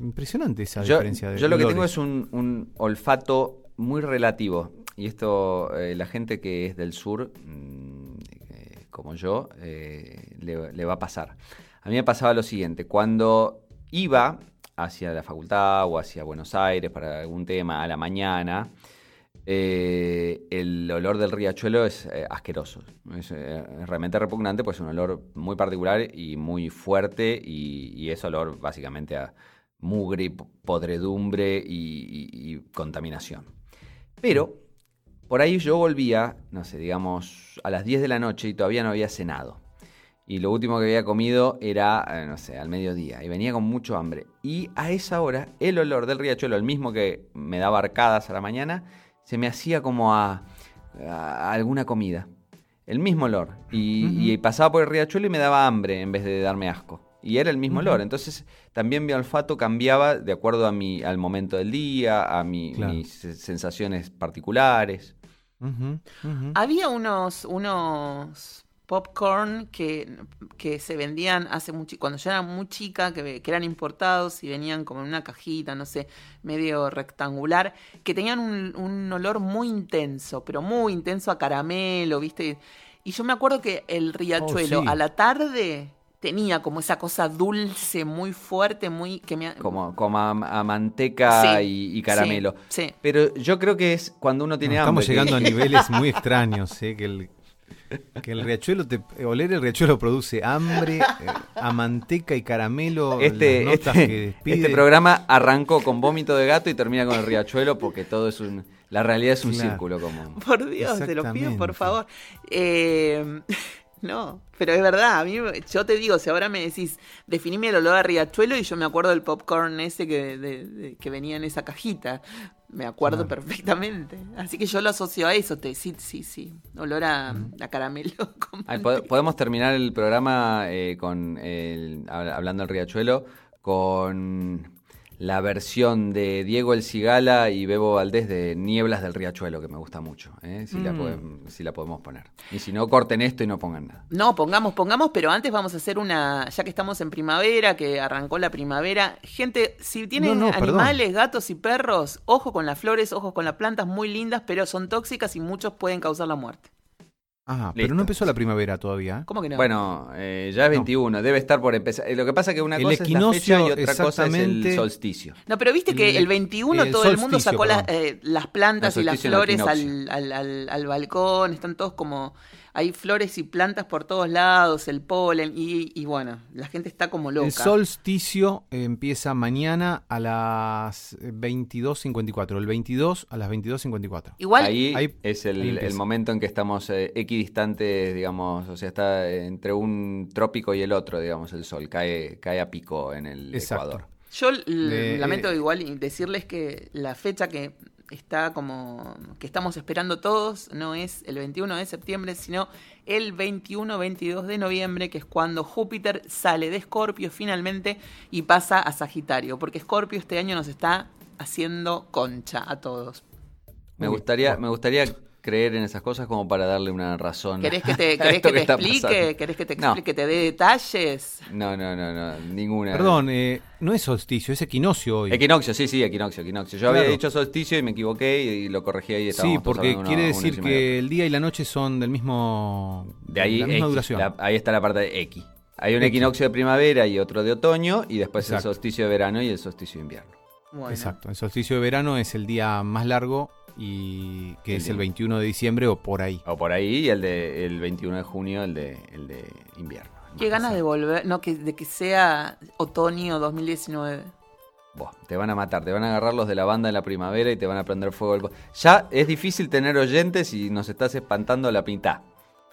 impresionante esa Yo, diferencia de yo lo que tengo es un, un olfato muy relativo. Y esto, eh, la gente que es del sur, mm, eh, como yo, eh, le, le va a pasar. A mí me pasaba lo siguiente, cuando iba hacia la facultad o hacia Buenos Aires para algún tema a la mañana, eh, el olor del riachuelo es eh, asqueroso. Es, eh, es realmente repugnante, pues es un olor muy particular y muy fuerte y, y es olor básicamente a mugre, podredumbre y, y- y contaminación. Pero por ahí yo volvía, no sé, digamos, a las 10 de la noche y todavía no había cenado. Y lo último que había comido era, eh, no sé, al mediodía. Y venía con mucho hambre. Y a esa hora, el olor del riachuelo, el mismo que me daba arcadas a la mañana, se me hacía como a, a alguna comida. El mismo olor. Y, y pasaba por el riachuelo y me daba hambre en vez de darme asco. Y era el mismo olor. Entonces también mi olfato cambiaba de acuerdo a mi, al momento del día, a mi- Claro. mis sensaciones particulares. Había unos, unos popcorn que, que se vendían hace mucho, cuando yo era muy chica, que, que eran importados y venían como en una cajita, no sé, medio rectangular, que tenían un, un olor muy intenso, pero muy intenso a caramelo, ¿viste? Y yo me acuerdo que el riachuelo sí. a la tarde tenía como esa cosa dulce, muy fuerte, muy... que me, Como, como a, a manteca Sí, y, y caramelo. sí, sí. Pero yo creo que es cuando uno tiene No, hambre. estamos que- llegando a niveles muy extraños, ¿eh? que, el, que el riachuelo, te, oler el riachuelo produce hambre, eh, a manteca y caramelo, Este, las notas este, que despide. este programa arrancó con vómito de gato y termina con el riachuelo porque todo es un. La realidad es un Claro. círculo común. Por Dios, te lo pido, por favor. Eh, no, pero es verdad, a mí, yo te digo, si ahora me decís, definime el olor a riachuelo y yo me acuerdo del popcorn ese que, de- de- que venía en esa cajita. Me acuerdo Claro. perfectamente. Así que yo lo asocio a eso, te sí, sí, sí. Olor a, a caramelo. Ay, podemos terminar el programa eh, con el, hab- hablando del riachuelo con la versión de Diego El Cigala y Bebo Valdés de Nieblas del Riachuelo, que me gusta mucho, ¿eh? si, la Mm. podem- si la podemos poner. Y si no, corten esto y no pongan nada. No, pongamos, pongamos, pero antes vamos a hacer una, ya que estamos en primavera, que arrancó la primavera. Gente, si tienen No, no, perdón. animales, gatos y perros, ojo con las flores, ojo con las plantas muy lindas, pero son tóxicas y muchos pueden causar la muerte. Ah, pero no empezó la primavera todavía. ¿eh? ¿Cómo que no? Bueno, eh, ya es 21, debe estar por empezar. Eh, Lo que pasa es que una El cosa es la fecha y otra cosa es el solsticio. No, pero viste que El- el 21 el todo el mundo sacó eh, las plantas y las flores al, al, al- al balcón, están todos como... Hay flores y plantas por todos lados, el polen, y, y bueno, la gente está como loca. El solsticio empieza mañana a las 22.54. El 22 a las 22.54. Igual, ahí, ahí- es el, ahí empieza. el momento en que estamos eh, equidistantes, digamos, o sea, está entre un trópico y el otro, digamos, el sol, cae, cae a pico en el Exacto. Ecuador. yo lamento eh, igual y decirles que la fecha que está como... que estamos esperando todos no es el 21 de septiembre, sino el 21-22 de noviembre, que es cuando Júpiter sale de Escorpio finalmente y pasa a Sagitario, porque Escorpio este año nos está haciendo concha a todos. Me gustaría, me gustaría creer en esas cosas como para darle una razón. ¿Querés que te, a querés esto que te explique? pasando. ¿Querés que te No. te dé detalles? No, no, no, no, ninguna. Perdón, eh, no es solsticio, es equinoccio hoy. Equinoccio, sí, sí, equinoccio, equinoccio. Yo había dicho solsticio y me equivoqué y, y lo corregí ahí. Sí, porque quiere uno- uno decir que el día y la noche son del mismo. De ahí la misma X, duración. la- ahí está la parte de X. Hay un X. equinoccio de primavera y otro de otoño y después Exacto. el solsticio de verano y el solsticio de invierno. Bueno. Exacto. El solsticio de verano es el día más largo y que El es el día. 21 de diciembre o por ahí. O por ahí y el de el 21 de junio, el de, el de invierno. Qué ganas de volver, no, que, de que sea otoño 2019. Buah, te van a matar, te van a agarrar los de la banda en la primavera y te van a prender fuego. el Ya es difícil tener oyentes y nos estás espantando a la pinta.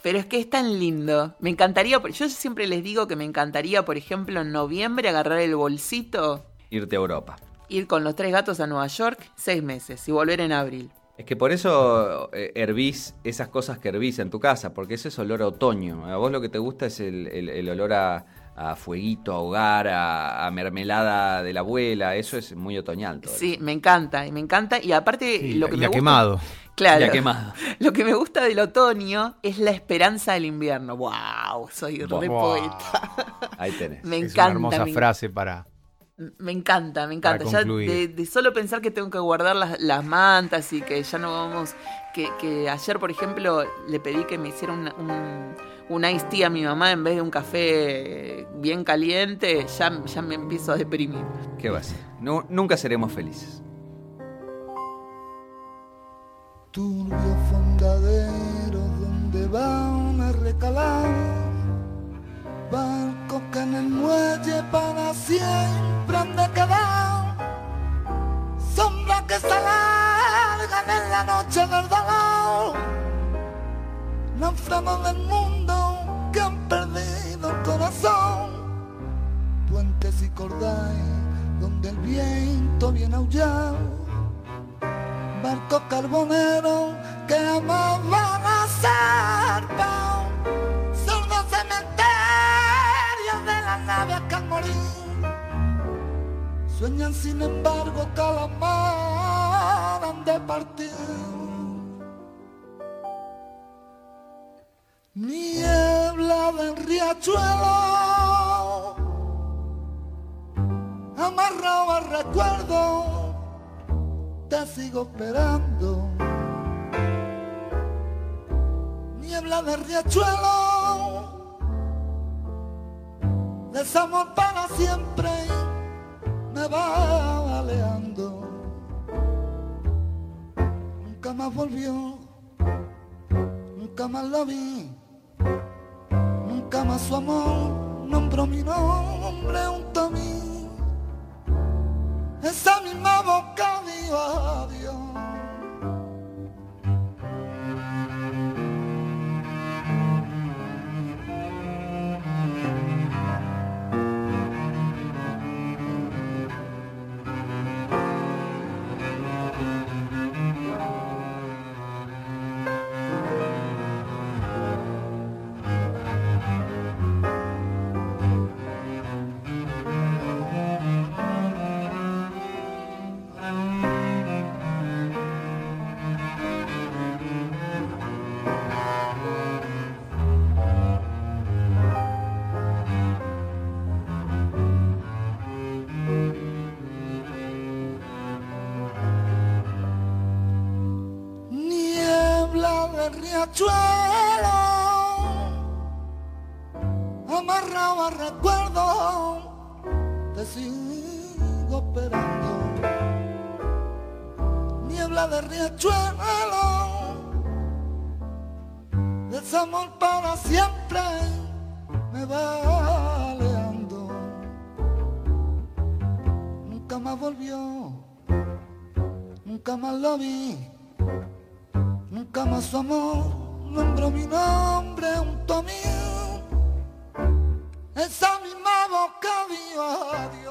Pero es que es tan lindo. Me encantaría, yo siempre les digo que me encantaría, por ejemplo, en noviembre agarrar el bolsito, Irte a Europa. Ir con los tres gatos a Nueva York seis meses y volver en abril. Es que por eso eh, hervís esas cosas que hervís en tu casa, porque ese es olor a otoño. A vos lo que te gusta es el, el- el olor a, a fueguito, a hogar, a, a mermelada de la abuela. Eso es muy otoñal. todo Sí, me encanta, y me encanta. Y aparte, Sí, lo que y me gusta. quemado. Claro. Quemado. Lo que me gusta del otoño es la esperanza del invierno. ¡Wow! Soy re Wow. poeta. Ahí tenés. Me es encanta. una hermosa me, frase para. Me encanta, me encanta. Ya de, de solo pensar que tengo que guardar las, las mantas y que ya no vamos. Que, que ayer, por ejemplo, le pedí que me hiciera un, un, un iced tea a mi mamá en vez de un café bien caliente. Ya, ya me empiezo a deprimir. ¿Qué va a ser? Nu- nunca seremos felices. Turbio fondadero donde van a recalar barcos que en el muelle para siempre han de quedar sombras que se alargan en la noche del dolor. Del mundo que han perdido el corazón. Puentes y cordales donde el viento viene a aullar. Barcos carboneros que jamás van a zarpar. Al morir sueñan sin embargo que a la mar han de partir. Niebla del riachuelo amarrado al recuerdo te sigo esperando. Niebla de riachuelo, desamor para siempre me va aleando. Nunca más volvió, nunca más la vi, nunca más su amor nombró mi nombre junto a mí esa misma boca dijo adiós. Riachuelo, amarrado a recuerdo, te sigo esperando. Niebla de riachuelo, desamor para siempre me va aleando. Nunca más volvió, nunca más lo vi. Nunca más su amor nombró mi nombre junto a mí, esa misma boca vio